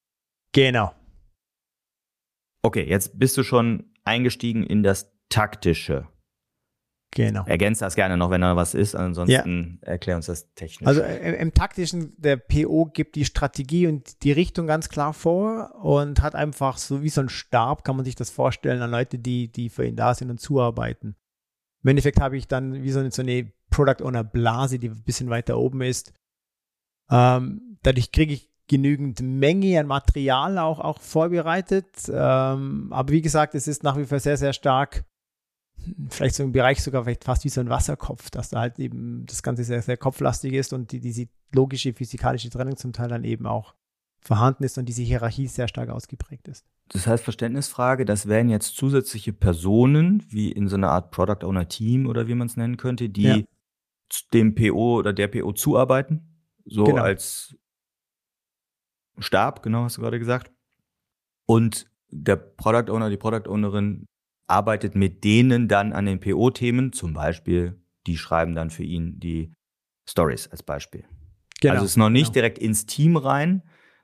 Genau. Okay, jetzt bist du schon eingestiegen in das taktische. Genau. Ergänzt das gerne noch, wenn da was ist. Ansonsten erklär uns das technisch. Also äh, im taktischen, der PO gibt die Strategie und die Richtung ganz klar vor und hat einfach so wie so ein Stab, kann man sich das vorstellen, an Leute, die, die für ihn da sind und zuarbeiten. Im Endeffekt habe ich dann wie so eine, so eine Product Owner Blase, die ein bisschen weiter oben ist. Ähm, dadurch kriege ich genügend Menge an Material auch, auch vorbereitet. Ähm, aber wie gesagt, es ist nach wie vor sehr, sehr stark, vielleicht so im Bereich sogar vielleicht fast wie so ein Wasserkopf, dass da halt eben das Ganze sehr, sehr kopflastig ist und die, diese logische, physikalische Trennung zum Teil dann eben auch vorhanden ist und diese Hierarchie sehr stark ausgeprägt ist. Das heißt, Verständnisfrage, das wären jetzt zusätzliche Personen, wie in so einer Art Product Owner Team oder wie man es nennen könnte, die Ja. dem PO oder der PO zuarbeiten. So Genau. als Stab, genau, hast du gerade gesagt. Und der Product Owner, die Product Ownerin arbeitet mit denen dann an den PO-Themen, zum Beispiel, die schreiben dann für ihn die Stories als Beispiel. also es ist noch nicht genau. direkt ins Team rein,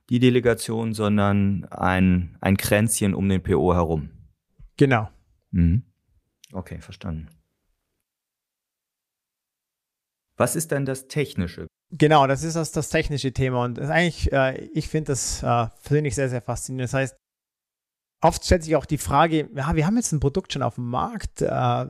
die Delegation, sondern ein, ein Kränzchen um den PO herum. Genau. Mhm. Okay, verstanden. Was ist denn das Technische? Genau, das ist das, das technische Thema und eigentlich, äh, ich finde das äh, persönlich sehr, sehr faszinierend. Das heißt, oft stellt sich auch die Frage, ja, wir haben jetzt ein Produkt schon auf dem Markt, äh,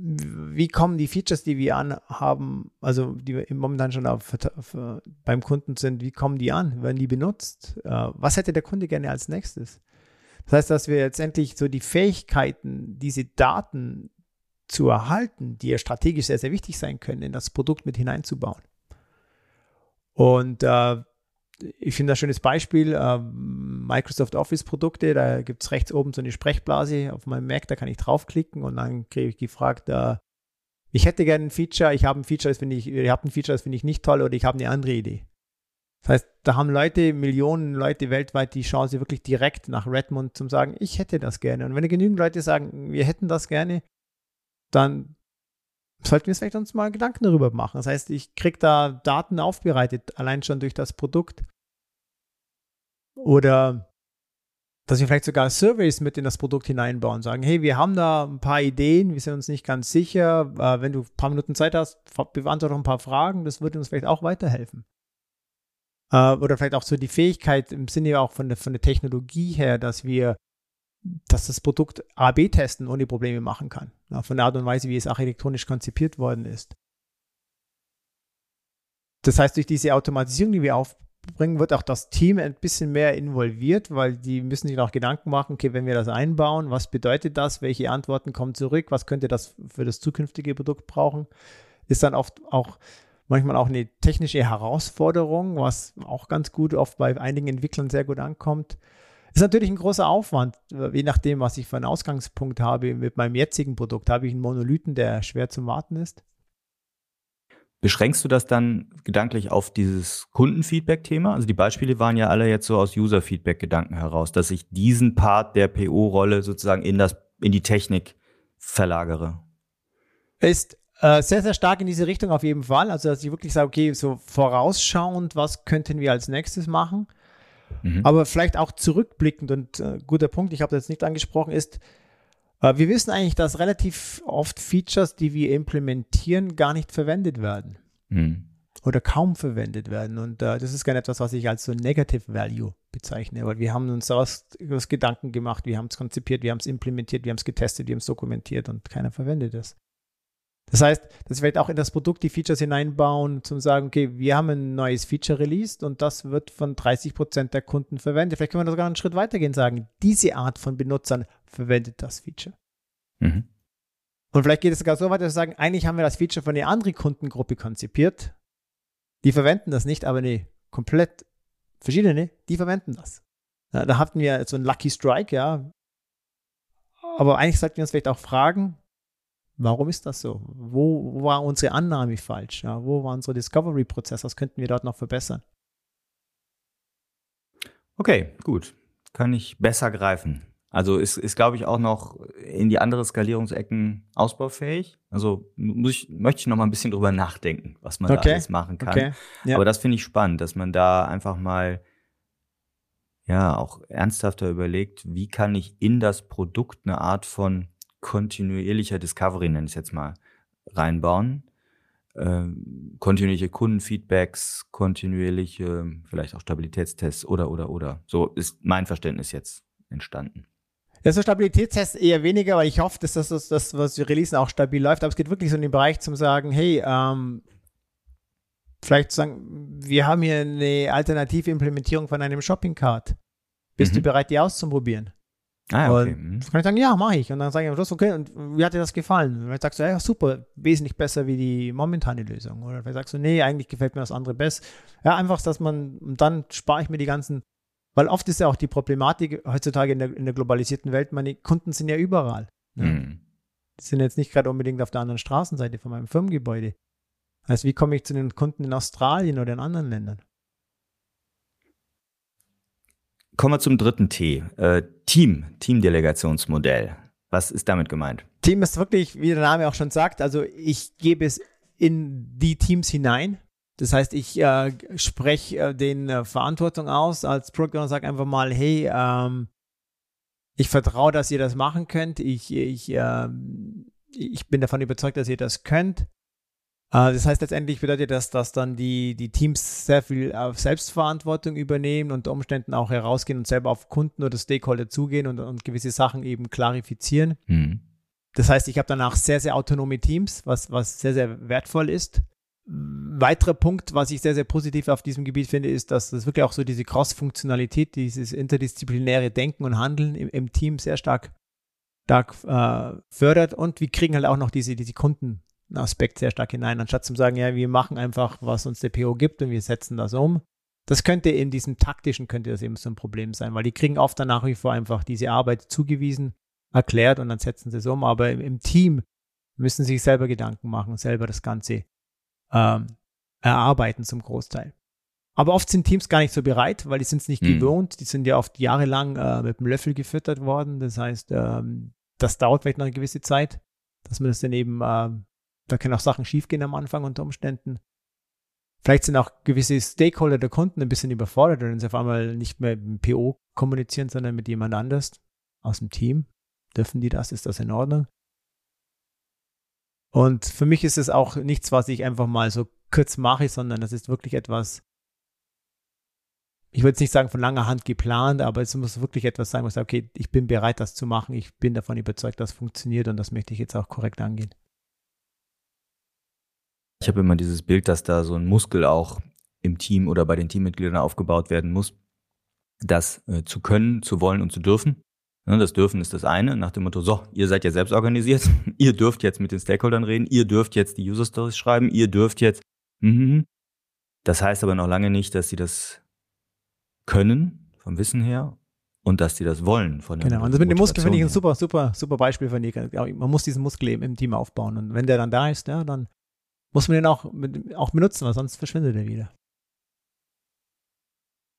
wie kommen die Features, die wir anhaben, also die wir momentan schon auf, auf, beim Kunden sind, wie kommen die an? Werden die benutzt? Äh, was hätte der Kunde gerne als nächstes? Das heißt, dass wir jetzt endlich so die Fähigkeiten, diese Daten zu erhalten, die ja strategisch sehr, sehr wichtig sein können, in das Produkt mit hineinzubauen. Und äh, ich finde ein schönes Beispiel, äh, Microsoft Office Produkte, da gibt es rechts oben so eine Sprechblase auf meinem Mac, da kann ich draufklicken und dann kriege ich gefragt, äh, ich hätte gerne ein Feature, ich habe ein Feature, das finde ich, ihr habt ein Feature, das finde ich nicht toll oder ich habe eine andere Idee. Das heißt, da haben Leute, Millionen Leute weltweit die Chance, wirklich direkt nach Redmond zu sagen, ich hätte das gerne. Und wenn genügend Leute sagen, wir hätten das gerne, dann sollten wir es vielleicht uns mal Gedanken darüber machen. Das heißt, ich kriege da Daten aufbereitet, allein schon durch das Produkt. Oder dass wir vielleicht sogar Surveys mit in das Produkt hineinbauen, sagen, hey, wir haben da ein paar Ideen, wir sind uns nicht ganz sicher. Äh, wenn du ein paar Minuten Zeit hast, beantworte doch ein paar Fragen, das würde uns vielleicht auch weiterhelfen. Äh, oder vielleicht auch so die Fähigkeit im Sinne auch von der, von der Technologie her, dass wir dass das Produkt A-B-Testen ohne Probleme machen kann. Ja, von der Art und Weise, wie es architektonisch konzipiert worden ist. Das heißt, durch diese Automatisierung, die wir aufbringen, wird auch das Team ein bisschen mehr involviert, weil die müssen sich noch Gedanken machen, okay, wenn wir das einbauen, was bedeutet das, welche Antworten kommen zurück, was könnte das für das zukünftige Produkt brauchen, ist dann oft auch manchmal auch eine technische Herausforderung, was auch ganz gut oft bei einigen Entwicklern sehr gut ankommt. Ist natürlich ein großer Aufwand, je nachdem, was ich für einen Ausgangspunkt habe. Mit meinem jetzigen Produkt habe ich einen Monolithen, der schwer zu warten ist. Beschränkst du das dann gedanklich auf dieses Kundenfeedback-Thema? Also die Beispiele waren ja alle jetzt so aus User-Feedback-Gedanken heraus, dass ich diesen Part der PO-Rolle sozusagen in, das, in die Technik verlagere. Ist äh, sehr, sehr stark in diese Richtung auf jeden Fall. Also, dass ich wirklich sage, okay, so vorausschauend, was könnten wir als nächstes machen? Mhm. Aber vielleicht auch zurückblickend und äh, guter Punkt, ich habe das jetzt nicht angesprochen, ist, äh, wir wissen eigentlich, dass relativ oft Features, die wir implementieren, gar nicht verwendet werden. Mhm. Oder kaum verwendet werden. Und äh, das ist gerne etwas, was ich als so Negative Value bezeichne, weil wir haben uns daraus Gedanken gemacht, wir haben es konzipiert, wir haben es implementiert, wir haben es getestet, wir haben es dokumentiert und keiner verwendet es. Das heißt, dass wir vielleicht auch in das Produkt die Features hineinbauen, zum sagen, okay, wir haben ein neues Feature released und das wird von 30 Prozent der Kunden verwendet. Vielleicht können wir sogar einen Schritt weitergehen und sagen, diese Art von Benutzern verwendet das Feature. Mhm. Und vielleicht geht es sogar so weit, dass wir sagen, eigentlich haben wir das Feature für eine andere Kundengruppe konzipiert. Die verwenden das nicht, aber eine komplett verschiedene, die verwenden das. Da hatten wir so einen Lucky Strike, ja. Aber eigentlich sollten wir uns vielleicht auch fragen, Warum ist das so? Wo, wo war unsere Annahme falsch? Ja, wo war unser Discovery-Prozess? Was könnten wir dort noch verbessern? Okay, gut. Kann ich besser greifen. Also ist, ist glaube ich, auch noch in die andere Skalierungsecken ausbaufähig. Also muss ich, möchte ich noch mal ein bisschen drüber nachdenken, was man okay. da alles machen kann. Okay. Ja. Aber das finde ich spannend, dass man da einfach mal ja auch ernsthafter überlegt, wie kann ich in das Produkt eine Art von kontinuierlicher Discovery, nenne ich es jetzt mal, reinbauen. Ähm, kontinuierliche Kundenfeedbacks, kontinuierliche, vielleicht auch Stabilitätstests oder, oder, oder. So ist mein Verständnis jetzt entstanden. Ja, so Stabilitätstests eher weniger, weil ich hoffe, dass das, das, das was wir releasen, auch stabil läuft. Aber es geht wirklich so in den Bereich zum sagen, hey, ähm, vielleicht zu sagen, wir haben hier eine alternative Implementierung von einem Shopping Cart. Bist mhm. du bereit, die auszuprobieren? Ah, okay. Und mhm. kann ich sagen, ja, mache ich. Und dann sage ich am Schluss, okay, und wie hat dir das gefallen? Und dann sagst du, ja, super, wesentlich besser wie die momentane Lösung. Oder vielleicht sagst du, nee, eigentlich gefällt mir das andere besser. Ja, einfach, dass man, und dann spare ich mir die ganzen, weil oft ist ja auch die Problematik heutzutage in der, in der globalisierten Welt, meine Kunden sind ja überall. Ne? Mhm. Die sind jetzt nicht gerade unbedingt auf der anderen Straßenseite von meinem Firmengebäude. Also wie komme ich zu den Kunden in Australien oder in anderen Ländern? Kommen wir zum dritten T. Äh, Team, Teamdelegationsmodell. Was ist damit gemeint? Team ist wirklich, wie der Name auch schon sagt, also ich gebe es in die Teams hinein. Das heißt, ich äh, spreche äh, den äh, Verantwortung aus als Product und sage einfach mal, hey, ähm, ich vertraue, dass ihr das machen könnt. Ich, ich, äh, ich bin davon überzeugt, dass ihr das könnt. Äh, das heißt, letztendlich bedeutet das, dass dann die, die Teams sehr viel auf Selbstverantwortung übernehmen und Umständen auch herausgehen und selber auf Kunden oder Stakeholder zugehen und, und gewisse Sachen eben klarifizieren. Mhm. Das heißt, ich habe danach sehr, sehr autonome Teams, was, was sehr, sehr wertvoll ist. Weiterer Punkt, was ich sehr, sehr positiv auf diesem Gebiet finde, ist, dass das wirklich auch so diese Cross-Funktionalität, dieses interdisziplinäre Denken und Handeln im, im Team sehr stark, stark äh, fördert und wir kriegen halt auch noch diese, diese Kunden, Aspekt sehr stark hinein, anstatt zu sagen, ja, wir machen einfach, was uns der PO gibt und wir setzen das um. Das könnte in diesem taktischen, könnte das eben so ein Problem sein, weil die kriegen oft dann nach wie vor einfach diese Arbeit zugewiesen, erklärt und dann setzen sie es um. Aber im, im Team müssen sie sich selber Gedanken machen, selber das Ganze ähm, erarbeiten zum Großteil. Aber oft sind Teams gar nicht so bereit, weil die sind es nicht mhm. gewohnt. Die sind ja oft jahrelang äh, mit dem Löffel gefüttert worden. Das heißt, ähm, das dauert vielleicht noch eine gewisse Zeit, dass man das dann eben ähm, da können auch Sachen schiefgehen am Anfang unter Umständen. Vielleicht sind auch gewisse Stakeholder der Kunden ein bisschen überfordert, wenn sie auf einmal nicht mehr mit dem PO kommunizieren, sondern mit jemand anders aus dem Team. Dürfen die das? Ist das in Ordnung? Und für mich ist es auch nichts, was ich einfach mal so kurz mache, sondern das ist wirklich etwas, ich würde nicht sagen von langer Hand geplant, aber es muss wirklich etwas sein, wo ich sage, okay, ich bin bereit, das zu machen. Ich bin davon überzeugt, dass es funktioniert und das möchte ich jetzt auch korrekt angehen. Ich habe immer dieses Bild, dass da so ein Muskel auch im Team oder bei den Teammitgliedern aufgebaut werden muss, das äh, zu können, zu wollen und zu dürfen. Ja, das Dürfen ist das eine, nach dem Motto, so, ihr seid ja selbst organisiert, ihr dürft jetzt mit den Stakeholdern reden, ihr dürft jetzt die User Stories schreiben, ihr dürft jetzt. Mm Das heißt aber noch lange nicht, dass sie das können, vom Wissen her, und dass sie das wollen von der Genau, und das mit dem Muskel finde ich ein super, super, super Beispiel von dir. Man muss diesen Muskel eben im Team aufbauen. Und wenn der dann da ist, ja, dann muss man den auch, auch benutzen, weil sonst verschwindet er wieder.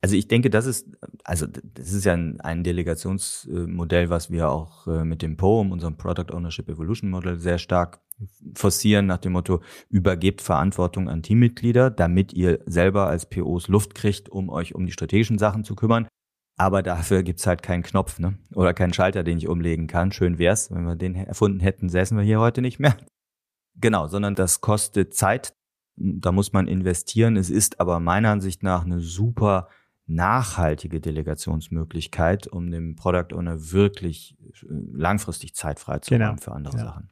Also ich denke, das ist, also das ist ja ein, ein Delegationsmodell, was wir auch äh, mit dem POEM, unserem Product Ownership Evolution Model, sehr stark forcieren, nach dem Motto, übergebt Verantwortung an Teammitglieder, damit ihr selber als POs Luft kriegt, um euch um die strategischen Sachen zu kümmern. Aber dafür gibt's halt keinen Knopf, ne? Oder keinen Schalter, den ich umlegen kann. Schön wär's, wenn wir den erfunden hätten, säßen wir hier heute nicht mehr. Genau, sondern das kostet Zeit. Da muss man investieren. Es ist aber meiner Ansicht nach eine super nachhaltige Delegationsmöglichkeit, um dem Product Owner wirklich äh, langfristig Zeit freizuräumen genau. für andere ja. Sachen.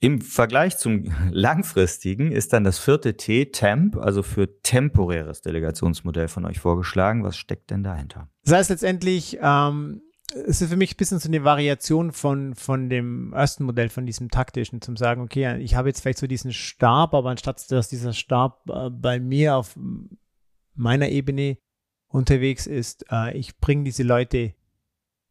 Im Vergleich zum langfristigen ist dann das vierte T, Temp, also für temporäres Delegationsmodell von euch vorgeschlagen. Was steckt denn dahinter? Das heißt letztendlich, ähm, es ist für mich ein bisschen so eine Variation von, von dem ersten Modell, von diesem taktischen, zum sagen, okay, ich habe jetzt vielleicht so diesen Stab, aber anstatt dass dieser Stab äh, bei mir auf meiner Ebene unterwegs ist, äh, ich bringe diese Leute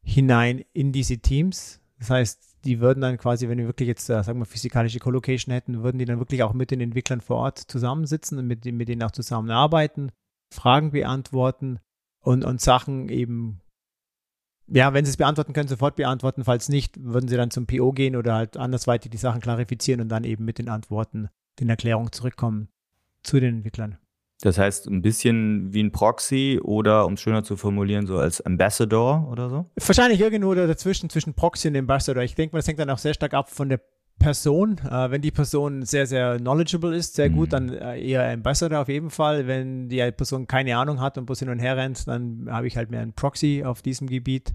hinein in diese Teams, Das heißt, die würden dann quasi, wenn wir wirklich jetzt, äh, sagen wir, physikalische Collocation hätten, würden die dann wirklich auch mit den Entwicklern vor Ort zusammensitzen und mit, mit denen auch zusammenarbeiten, Fragen beantworten und, und Sachen eben, ja, wenn sie es beantworten können, sofort beantworten. Falls nicht, würden sie dann zum PO gehen oder halt andersweitig die Sachen klarifizieren und dann eben mit den Antworten, den Erklärungen zurückkommen zu den Entwicklern. Das heißt, ein bisschen wie ein Proxy oder, um es schöner zu formulieren, so als Ambassador oder so? Wahrscheinlich irgendwo dazwischen, zwischen Proxy und Ambassador. Ich denke mal, das hängt dann auch sehr stark ab von der Person. Äh, wenn die Person sehr, sehr knowledgeable ist, sehr mhm. gut, dann äh, eher Ambassador auf jeden Fall. Wenn die Person keine Ahnung hat und bloß hin und her rennt, dann habe ich halt mehr einen Proxy auf diesem Gebiet.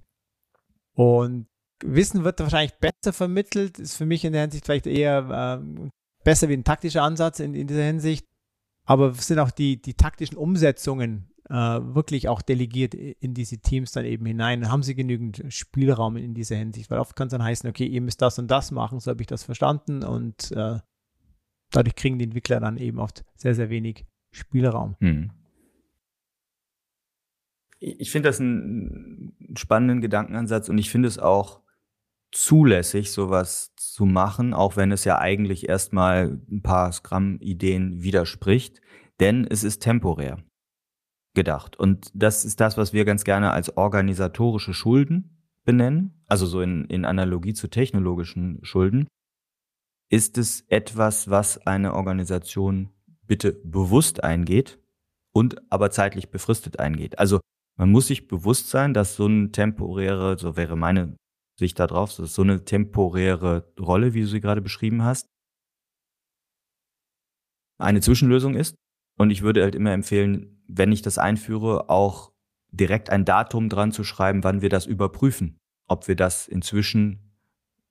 Und Wissen wird wahrscheinlich besser vermittelt, ist für mich in der Hinsicht vielleicht eher äh, besser wie ein taktischer Ansatz in, in dieser Hinsicht aber sind auch die, die taktischen Umsetzungen äh, wirklich auch delegiert in diese Teams dann eben hinein? Haben sie genügend Spielraum in dieser Hinsicht? Weil oft kann es dann heißen, okay, ihr müsst das und das machen, so habe ich das verstanden und äh, dadurch kriegen die Entwickler dann eben oft sehr, sehr wenig Spielraum. Hm. Ich finde das einen spannenden Gedankenansatz und ich finde es auch zulässig, sowas zu machen, auch wenn es ja eigentlich erstmal ein paar Scrum-Ideen widerspricht, denn es ist temporär gedacht. Und das ist das, was wir ganz gerne als organisatorische Schulden benennen, also so in, in Analogie zu technologischen Schulden. Ist es etwas, was eine Organisation bitte bewusst eingeht und aber zeitlich befristet eingeht? Also man muss sich bewusst sein, dass so ein temporäre, so wäre meine Sicht darauf. Das ist so eine temporäre Rolle, wie du sie gerade beschrieben hast. Eine Zwischenlösung ist. Und ich würde halt immer empfehlen, wenn ich das einführe, auch direkt ein Datum dran zu schreiben, wann wir das überprüfen, ob wir das inzwischen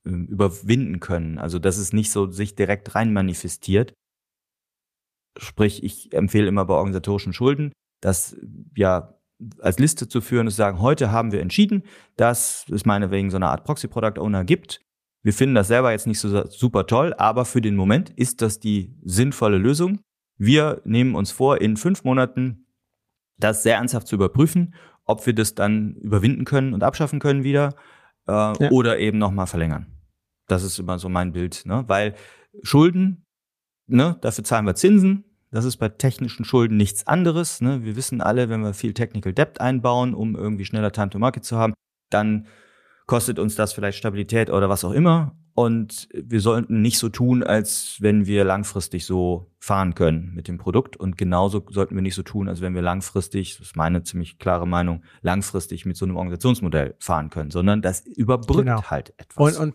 äh, überwinden können. Also, dass es nicht so sich direkt rein manifestiert. Sprich, ich empfehle immer bei organisatorischen Schulden, dass ja als Liste zu führen und zu sagen, heute haben wir entschieden, dass es meinetwegen so eine Art Proxy-Product Owner gibt. Wir finden das selber jetzt nicht so super toll, aber für den Moment ist das die sinnvolle Lösung. Wir nehmen uns vor, in fünf Monaten das sehr ernsthaft zu überprüfen, ob wir das dann überwinden können und abschaffen können wieder äh, ja. oder eben nochmal verlängern. Das ist immer so mein Bild, ne? weil Schulden, ne, dafür zahlen wir Zinsen, das ist bei technischen Schulden nichts anderes. Ne? Wir wissen alle, wenn wir viel Technical Debt einbauen, um irgendwie schneller Time to Market zu haben, dann kostet uns das vielleicht Stabilität oder was auch immer. Und wir sollten nicht so tun, als wenn wir langfristig so fahren können mit dem Produkt. Und genauso sollten wir nicht so tun, als wenn wir langfristig, das ist meine ziemlich klare Meinung, langfristig mit so einem Organisationsmodell fahren können, sondern das überbrückt genau. halt etwas. Und, und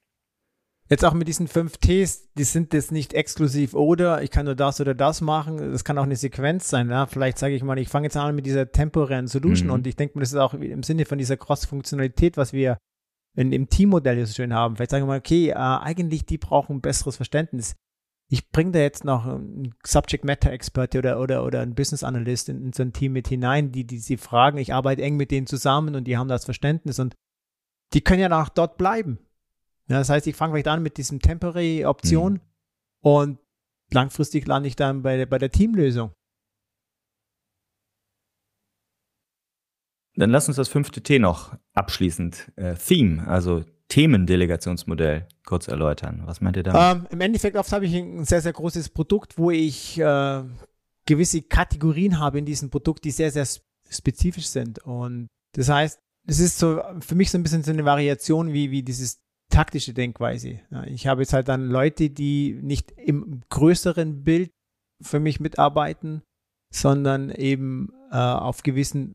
Jetzt auch mit diesen fünf Ts, die sind jetzt nicht exklusiv oder ich kann nur das oder das machen. Das kann auch eine Sequenz sein. Ja? Vielleicht sage ich mal, ich fange jetzt an mit dieser temporären Solution mhm. und ich denke mir, das ist auch im Sinne von dieser Cross-Funktionalität, was wir in, im Teammodell so schön haben. Vielleicht sagen wir mal, okay, äh, eigentlich die brauchen ein besseres Verständnis. Ich bringe da jetzt noch einen Subject Matter Experte oder, oder, oder einen Business Analyst in, in so ein Team mit hinein, die, die sie fragen. Ich arbeite eng mit denen zusammen und die haben das Verständnis und die können ja auch dort bleiben. Ja, das heißt, ich fange vielleicht an mit diesem Temporary-Option mhm. und langfristig lande ich dann bei, bei der Teamlösung. Dann lass uns das fünfte T noch abschließend, äh, Theme, also Themendelegationsmodell, kurz erläutern. Was meint ihr damit? Ähm, Im Endeffekt oft habe ich ein sehr, sehr großes Produkt, wo ich äh, gewisse Kategorien habe in diesem Produkt, die sehr, sehr spezifisch sind. Und das heißt, es ist so für mich so ein bisschen so eine Variation wie, wie dieses taktische Denkweise. Ich habe jetzt halt dann Leute, die nicht im größeren Bild für mich mitarbeiten, sondern eben äh, auf gewissen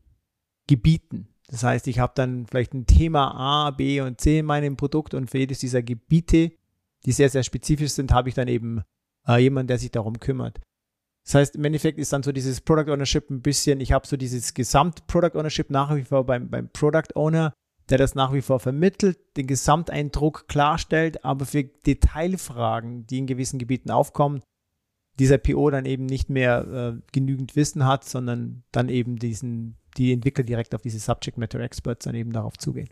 Gebieten. Das heißt, ich habe dann vielleicht ein Thema A, B und C in meinem Produkt und für jedes dieser Gebiete, die sehr, sehr spezifisch sind, habe ich dann eben äh, jemanden, der sich darum kümmert. Das heißt, im Endeffekt ist dann so dieses Product Ownership ein bisschen, ich habe so dieses Gesamt-Product Ownership nach wie vor beim, beim Product Owner, der das nach wie vor vermittelt, den Gesamteindruck klarstellt, aber für Detailfragen, die in gewissen Gebieten aufkommen, dieser PO dann eben nicht mehr äh, genügend Wissen hat, sondern dann eben diesen, die Entwickler direkt auf diese Subject Matter Experts dann eben darauf zugehen.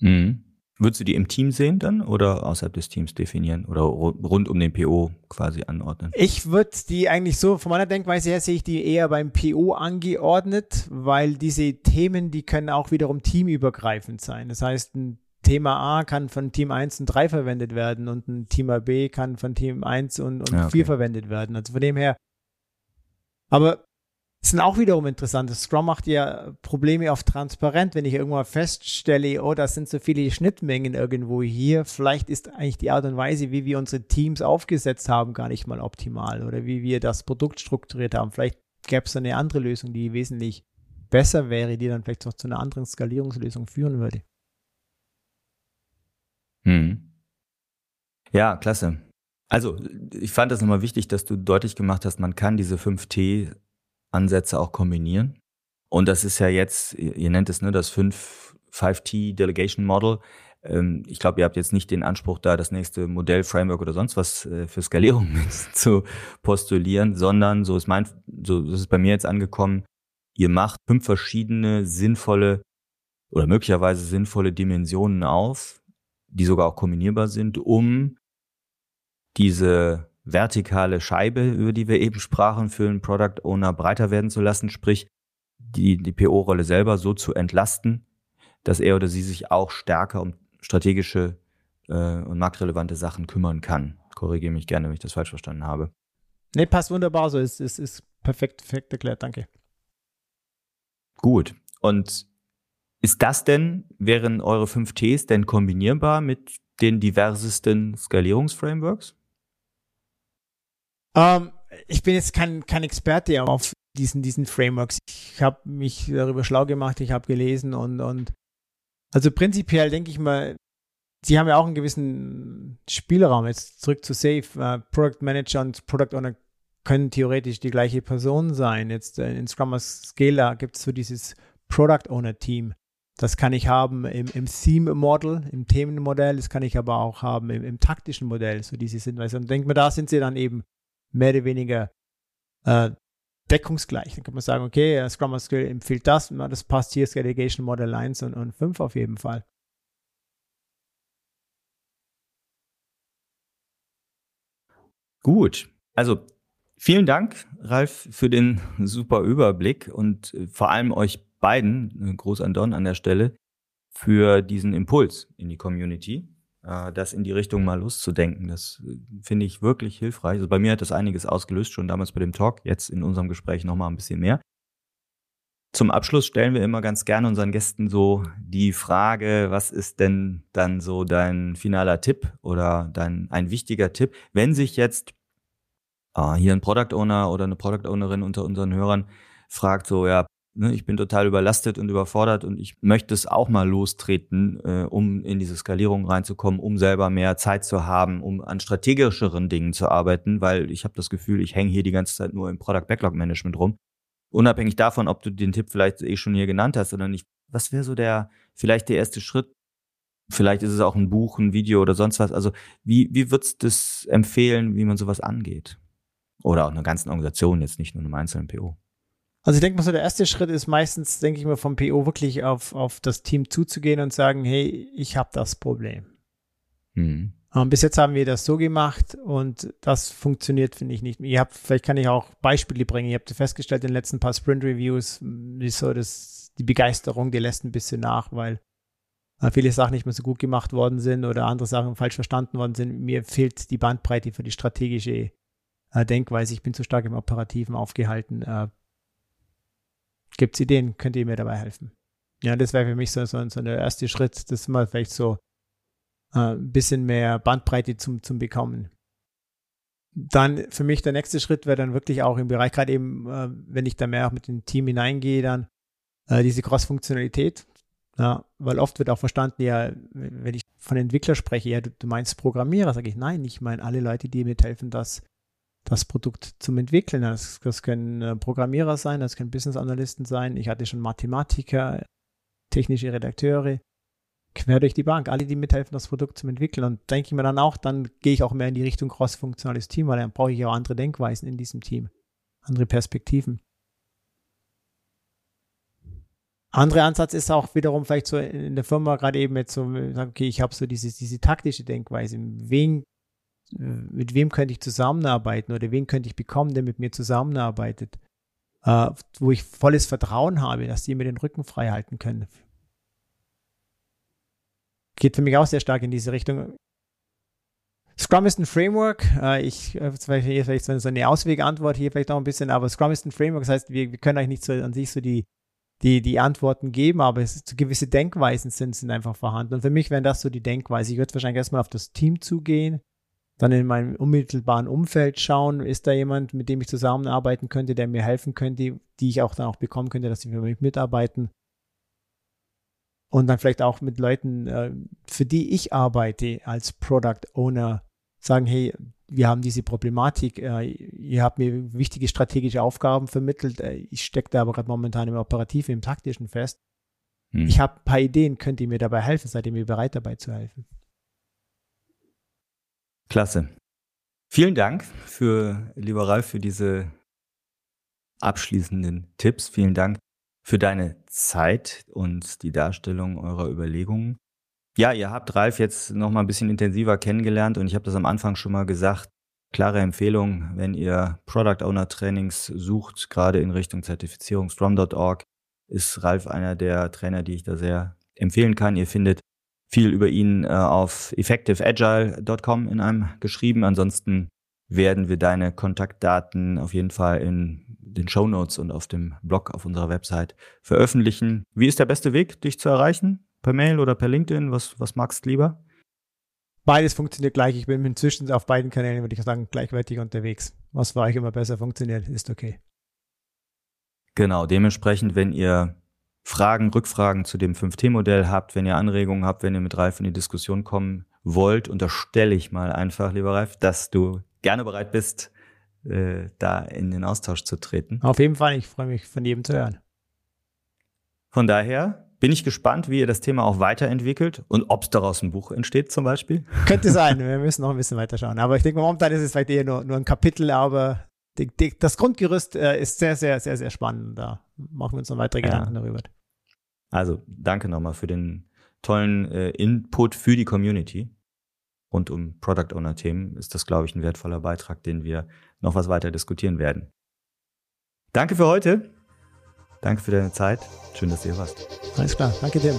Mhm. Würdest du die im Team sehen dann oder außerhalb des Teams definieren oder rund um den PO quasi anordnen? Ich würde die eigentlich so, von meiner Denkweise her sehe ich die eher beim PO angeordnet, weil diese Themen, die können auch wiederum teamübergreifend sein. Das heißt, ein Thema A kann von Team 1 und 3 verwendet werden und ein Thema B kann von Team 1 und, und ja, okay. 4 verwendet werden. Also von dem her. Aber es sind auch wiederum interessant. Scrum macht ja Probleme auf transparent, wenn ich irgendwann feststelle, oh, das sind so viele Schnittmengen irgendwo hier. Vielleicht ist eigentlich die Art und Weise, wie wir unsere Teams aufgesetzt haben, gar nicht mal optimal oder wie wir das Produkt strukturiert haben. Vielleicht gäbe es eine andere Lösung, die wesentlich besser wäre, die dann vielleicht auch zu einer anderen Skalierungslösung führen würde. Hm. Ja, klasse. Also, ich fand das nochmal wichtig, dass du deutlich gemacht hast, man kann diese 5T-Ansätze auch kombinieren. Und das ist ja jetzt, ihr nennt es ne, das 5, 5T Delegation Model. Ähm, ich glaube, ihr habt jetzt nicht den Anspruch, da das nächste Modell, Framework oder sonst was äh, für Skalierung zu postulieren, sondern so ist mein, so ist bei mir jetzt angekommen, ihr macht fünf verschiedene sinnvolle oder möglicherweise sinnvolle Dimensionen auf, die sogar auch kombinierbar sind, um diese vertikale Scheibe, über die wir eben sprachen, für einen Product Owner breiter werden zu lassen, sprich die, die PO-Rolle selber so zu entlasten, dass er oder sie sich auch stärker um strategische äh, und marktrelevante Sachen kümmern kann. Korrigiere mich gerne, wenn ich das falsch verstanden habe. Nee, passt wunderbar so. Es ist, ist, ist perfekt, perfekt erklärt. Danke. Gut. Und ist das denn, wären eure 5 Ts denn kombinierbar mit den diversesten Skalierungsframeworks? Ähm, ich bin jetzt kein, kein Experte auf diesen, diesen Frameworks. Ich habe mich darüber schlau gemacht, ich habe gelesen und, und also prinzipiell denke ich mal, sie haben ja auch einen gewissen Spielraum. Jetzt zurück zu Safe. Uh, Product Manager und Product Owner können theoretisch die gleiche Person sein. Jetzt äh, in Scrum Scalar gibt es so dieses Product Owner Team. Das kann ich haben im, im Theme-Model, im Themenmodell, das kann ich aber auch haben im, im taktischen Modell, so diese Hinweise. Und denkt man, da sind sie dann eben mehr oder weniger äh, deckungsgleich. Dann kann man sagen, okay, Scrum Master empfiehlt das, das passt hier, Delegation Model 1 und, und 5 auf jeden Fall. Gut, also Vielen Dank, Ralf, für den super Überblick und äh, vor allem euch beiden, äh, Groß an Don an der Stelle, für diesen Impuls in die Community, äh, das in die Richtung mal loszudenken. Das finde ich wirklich hilfreich. Also bei mir hat das einiges ausgelöst, schon damals bei dem Talk, jetzt in unserem Gespräch nochmal ein bisschen mehr. Zum Abschluss stellen wir immer ganz gerne unseren Gästen so die Frage, was ist denn dann so dein finaler Tipp oder dein ein wichtiger Tipp, wenn sich jetzt äh, hier ein Product Owner oder eine Product Ownerin unter unseren Hörern fragt so, ja, ne, ich bin total überlastet und überfordert und ich möchte es auch mal lostreten, äh, um in diese Skalierung reinzukommen, um selber mehr Zeit zu haben, um an strategischeren Dingen zu arbeiten, weil ich habe das Gefühl, ich hänge hier die ganze Zeit nur im Product Backlog Management rum. Unabhängig davon, ob du den Tipp vielleicht eh schon hier genannt hast oder nicht, was wäre so der, vielleicht der erste Schritt? Vielleicht ist es auch ein Buch, ein Video oder sonst was. Also wie, wie würdest du das empfehlen, wie man sowas angeht? Oder auch einer ganzen Organisation, jetzt nicht nur einem einzelnen PO. Also ich denke mal so, der erste Schritt ist meistens, denke ich mal, vom PO wirklich auf, auf das Team zuzugehen und sagen, hey, ich habe das Problem. Mhm. Um, bis jetzt haben wir das so gemacht und das funktioniert, finde ich nicht. Ihr habt, vielleicht kann ich auch Beispiele bringen. Ihr habt festgestellt in den letzten paar Sprint-Reviews, ist so, dass die Begeisterung, die lässt ein bisschen nach, weil äh, viele Sachen nicht mehr so gut gemacht worden sind oder andere Sachen falsch verstanden worden sind. Mir fehlt die Bandbreite für die strategische äh, Denkweise, ich bin zu stark im Operativen aufgehalten. Gibt es Ideen? Könnt ihr mir dabei helfen? Ja, das wäre für mich so, so, so der erste Schritt, das mal vielleicht so äh, ein bisschen mehr Bandbreite zum, zum Bekommen. Dann für mich der nächste Schritt wäre dann wirklich auch im Bereich, gerade eben, äh, wenn ich da mehr auch mit dem Team hineingehe, dann äh, diese Cross-Funktionalität. Ja, weil oft wird auch verstanden, ja, wenn ich von Entwickler spreche, ja, du, du meinst Programmierer, sage ich, nein, ich meine alle Leute, die mithelfen, das das Produkt zum Entwickeln. Das, das können äh, Programmierer sein, das können Business Analysten sein. Ich hatte schon Mathematiker, technische Redakteure, quer durch die Bank, alle, die mithelfen, das Produkt zum Entwickeln. Und denke ich mir dann auch, dann gehe ich auch mehr in die Richtung cross-funktionales Team, weil dann brauche ich auch andere Denkweisen in diesem Team, andere Perspektiven. Anderer Ansatz ist auch wiederum vielleicht so in der Firma gerade eben jetzt so, okay, ich habe so diese, diese taktische Denkweise. Wen mit wem könnte ich zusammenarbeiten oder wen könnte ich bekommen, der mit mir zusammenarbeitet, äh, wo ich volles Vertrauen habe, dass die mir den Rücken frei halten können. geht für mich auch sehr stark in diese Richtung. Scrum ist ein Framework. Äh, ich, äh, vielleicht, so eine Auswegantwort hier vielleicht auch ein bisschen, aber Scrum ist ein Framework. Das heißt, wir, wir können eigentlich nicht so an sich so die, die, die Antworten geben, aber es ist, gewisse Denkweisen sind, sind einfach vorhanden. Und für mich wären das so die Denkweise. Ich würde wahrscheinlich erstmal auf das Team zugehen, dann in meinem unmittelbaren Umfeld schauen, ist da jemand, mit dem ich zusammenarbeiten könnte, der mir helfen könnte, die ich auch dann auch bekommen könnte, dass sie für mich mitarbeiten. Und dann vielleicht auch mit Leuten, äh, für die ich arbeite als Product Owner, sagen, hey, wir haben diese Problematik, äh, ihr habt mir wichtige strategische Aufgaben vermittelt, äh, ich stecke da aber gerade momentan im Operativen, im Taktischen fest. Hm. Ich habe ein paar Ideen, könnt ihr mir dabei helfen, seid ihr mir bereit dabei zu helfen? Klasse. Vielen Dank für, lieber Ralf, für diese abschließenden Tipps. Vielen Dank für deine Zeit und die Darstellung eurer Überlegungen. Ja, ihr habt Ralf jetzt noch mal ein bisschen intensiver kennengelernt und ich habe das am Anfang schon mal gesagt. Klare Empfehlung, wenn ihr Product Owner Trainings sucht, gerade in Richtung Zertifizierung, Strom.org ist Ralf einer der Trainer, die ich da sehr empfehlen kann. Ihr findet viel über ihn äh, auf effectiveagile.com in einem geschrieben. Ansonsten werden wir deine Kontaktdaten auf jeden Fall in den Show Notes und auf dem Blog auf unserer Website veröffentlichen. Wie ist der beste Weg, dich zu erreichen? Per Mail oder per LinkedIn? Was, was magst du lieber? Beides funktioniert gleich. Ich bin inzwischen auf beiden Kanälen, würde ich sagen, gleichwertig unterwegs. Was für euch immer besser funktioniert, ist okay. Genau, dementsprechend, wenn ihr Fragen, Rückfragen zu dem 5T-Modell habt, wenn ihr Anregungen habt, wenn ihr mit Ralf in die Diskussion kommen wollt, unterstelle ich mal einfach, lieber Ralf, dass du gerne bereit bist, äh, da in den Austausch zu treten. Auf jeden Fall, ich freue mich von jedem zu hören. Von daher bin ich gespannt, wie ihr das Thema auch weiterentwickelt und ob es daraus ein Buch entsteht zum Beispiel. Könnte sein, wir müssen noch ein bisschen weiter schauen. Aber ich denke, momentan ist es vielleicht eher nur, nur ein Kapitel, aber die, die, das Grundgerüst äh, ist sehr, sehr, sehr, sehr spannend. Da machen wir uns noch weitere ja. Gedanken darüber. Also danke nochmal für den tollen äh, Input für die Community. Rund um Product Owner Themen ist das, glaube ich, ein wertvoller Beitrag, den wir noch was weiter diskutieren werden. Danke für heute. Danke für deine Zeit. Schön, dass du hier warst. Alles klar. Danke dir.